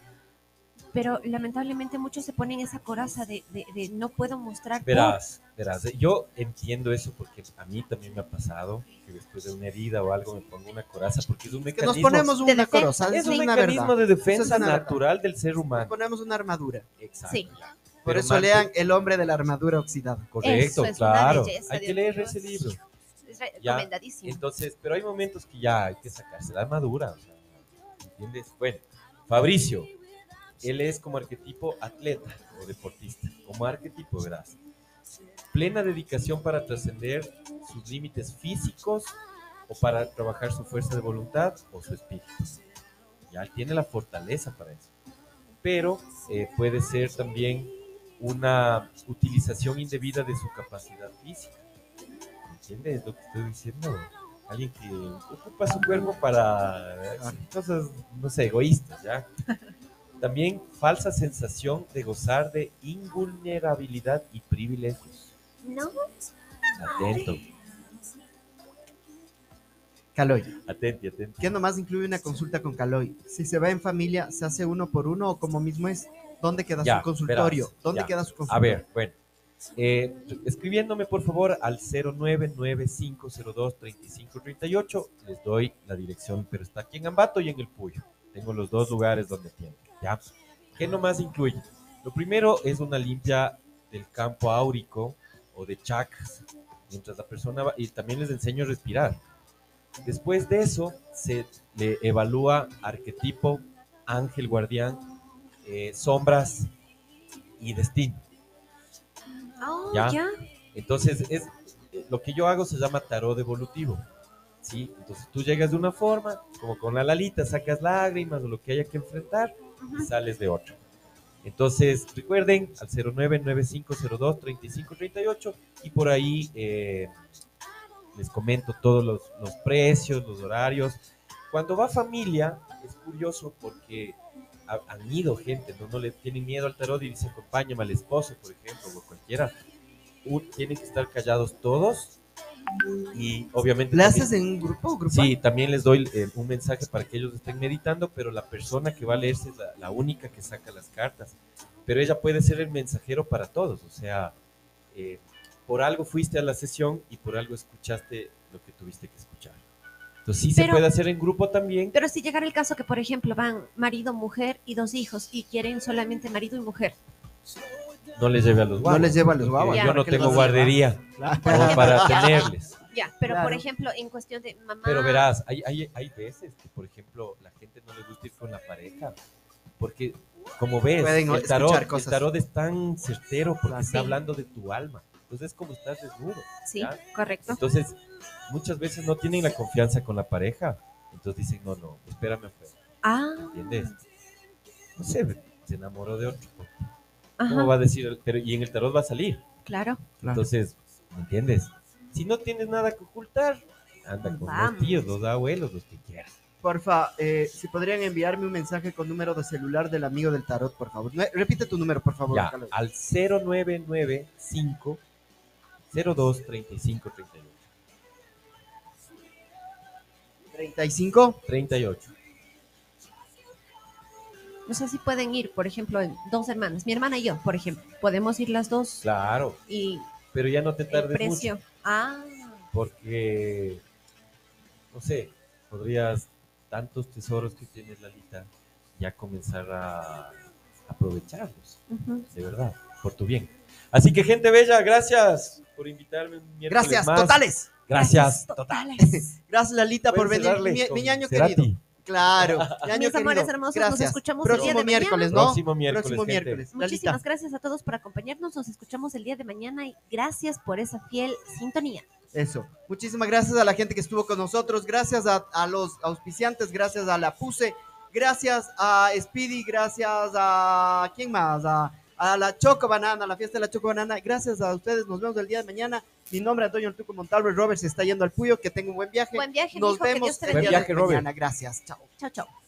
Pero lamentablemente muchos se ponen esa coraza de, de- de no puedo mostrar. por- Verás, verás, eh, yo entiendo eso porque a mí también me ha pasado que después de una herida o algo me pongo una coraza porque es un que nos mecanismo, ponemos de una defensa. coroza, es es un una mecanismo verdad. de Eso es defensa una verdad. natural del ser Nos humano. ponemos una armadura. Exacto. Sí. Por Pero eso lean El hombre de la armadura oxidada. Correcto, Eso es claro. belleza, Hay que leer ese libro. Es Ya, recomendadísimo. Entonces, pero hay momentos que ya hay que sacarse la armadura. o sea, ¿Entiendes? Bueno, Fabricio, él es como arquetipo atleta o deportista. Como arquetipo, verás. Plena dedicación para trascender sus límites físicos o para trabajar su fuerza de voluntad o su espíritu. Ya tiene la fortaleza para eso. Pero eh, puede ser también una utilización indebida de su capacidad física. ¿Entiendes lo que estoy diciendo? Alguien que ocupa su cuerpo para eh, cosas, no sé, egoístas, ¿ya? También falsa sensación de gozar de invulnerabilidad y privilegios. No, Atento, Caloy. atenti, atenti. ¿Qué nomás incluye una consulta con Caloy? Si se va en familia, ¿se hace uno por uno o como mismo es? ¿Dónde queda Ya, su consultorio? verás, ¿Dónde ya. queda su A consultorio? ver, bueno. eh, escribiéndome por favor al 0995023538, les doy la dirección, pero está aquí en Ambato y en el Puyo. Tengo los dos lugares donde atiendo, ¿ya? ¿Qué nomás incluye? Lo primero es una limpia del campo áurico o de chakras, mientras la persona va, y también les enseño a respirar. Después de eso, se le evalúa arquetipo, ángel guardián, eh, sombras y destino. Oh, Ya. ya. Entonces, es, lo que yo hago se llama tarot evolutivo. ¿sí? Entonces, tú llegas de una forma, como con la lalita, sacas lágrimas o lo que haya que enfrentar y sales de otro. Entonces, recuerden al 0995023538 y por ahí eh, les comento todos los, los precios, los horarios. Cuando va familia, es curioso porque ha- han ido gente, ¿no? no le tienen miedo al tarot y dicen acompáñame al esposo, por ejemplo, o cualquiera. Un- tienen que estar callados todos y obviamente... ¿Le también- haces en un grupo? grupal? Sí, también les doy eh, un mensaje para que ellos estén meditando, pero la persona que va a leerse es la, la única que saca las cartas. Pero ella puede ser el mensajero para todos, o sea, eh, por algo fuiste a la sesión y por algo escuchaste lo que tuviste que escuchar. Entonces sí se Pero- puede hacer en grupo también. Pero si llegara el caso que, por ejemplo, van marido, mujer y dos hijos y quieren solamente marido y mujer. No les lleve a los guaguas. No les lleva a los guaguas. Yo no tengo guardería Claro. como para tenerles. Ya, pero por ejemplo, en cuestión de mamá. Pero verás, hay, hay, hay veces que, por ejemplo, la gente no le gusta ir con la pareja. Porque, como ves, Pueden el tarot, el cosas. tarot es tan certero porque Claro. está Sí. hablando de tu alma. Entonces es como estás desnudo. Sí, ¿ya? correcto. Entonces, muchas veces no tienen la confianza con la pareja. Entonces dicen, no, no, espérame afuera. Ah, ¿Entiendes? No sé, se enamoró de otro. ¿Cómo va a decir? el- Pero, y en el tarot va a salir. claro. Entonces, ¿me entiendes? Si no tienes nada que ocultar, anda con Vamos. los tíos, los abuelos, los que quieras. Porfa, eh, si podrían enviarme un mensaje con número de celular del amigo del tarot, por favor. Repite tu número, por favor. Ya, al 0995 02 35 38. 35. 38. No sé si pueden ir, por ejemplo, en dos hermanas, mi hermana y yo, por ejemplo. Podemos ir las dos Claro, y pero ya no te el tardes precio. mucho. Ah, Porque, no sé, podrías, tantos tesoros que tienes, Lalita, ya comenzar a aprovecharlos, de verdad, por tu bien. Así que, gente bella, gracias por invitarme un miércoles Gracias, más. totales. Gracias, totales. Gracias, Lalita, por venir. Mi, mi ñaño Cerati. querido. Claro. ñaño Mis amores querido. hermosos, Gracias. nos escuchamos el Próximo día de miércoles, mañana. ¿no? Próximo miércoles, Próximo gente. miércoles. Muchísimas Lalita. gracias a todos por acompañarnos. Nos escuchamos el día de mañana y gracias por esa fiel sintonía. Eso. Muchísimas gracias a la gente que estuvo con nosotros. Gracias a, a los auspiciantes. Gracias a la PUSE. Gracias a Speedy. Gracias a. ¿Quién más? A, a la Choco Banana, a la fiesta de la Choco Banana. Gracias a ustedes. Nos vemos el día de mañana. Mi nombre es Antonio Artuco Montalvo. El Robert se está yendo al Puyo. Que tenga un buen viaje. Buen viaje, Nos mijo, que vemos Dios te el Buen día bendiga. viaje, de Robert. mañana. Gracias. Chao. Chao, chao.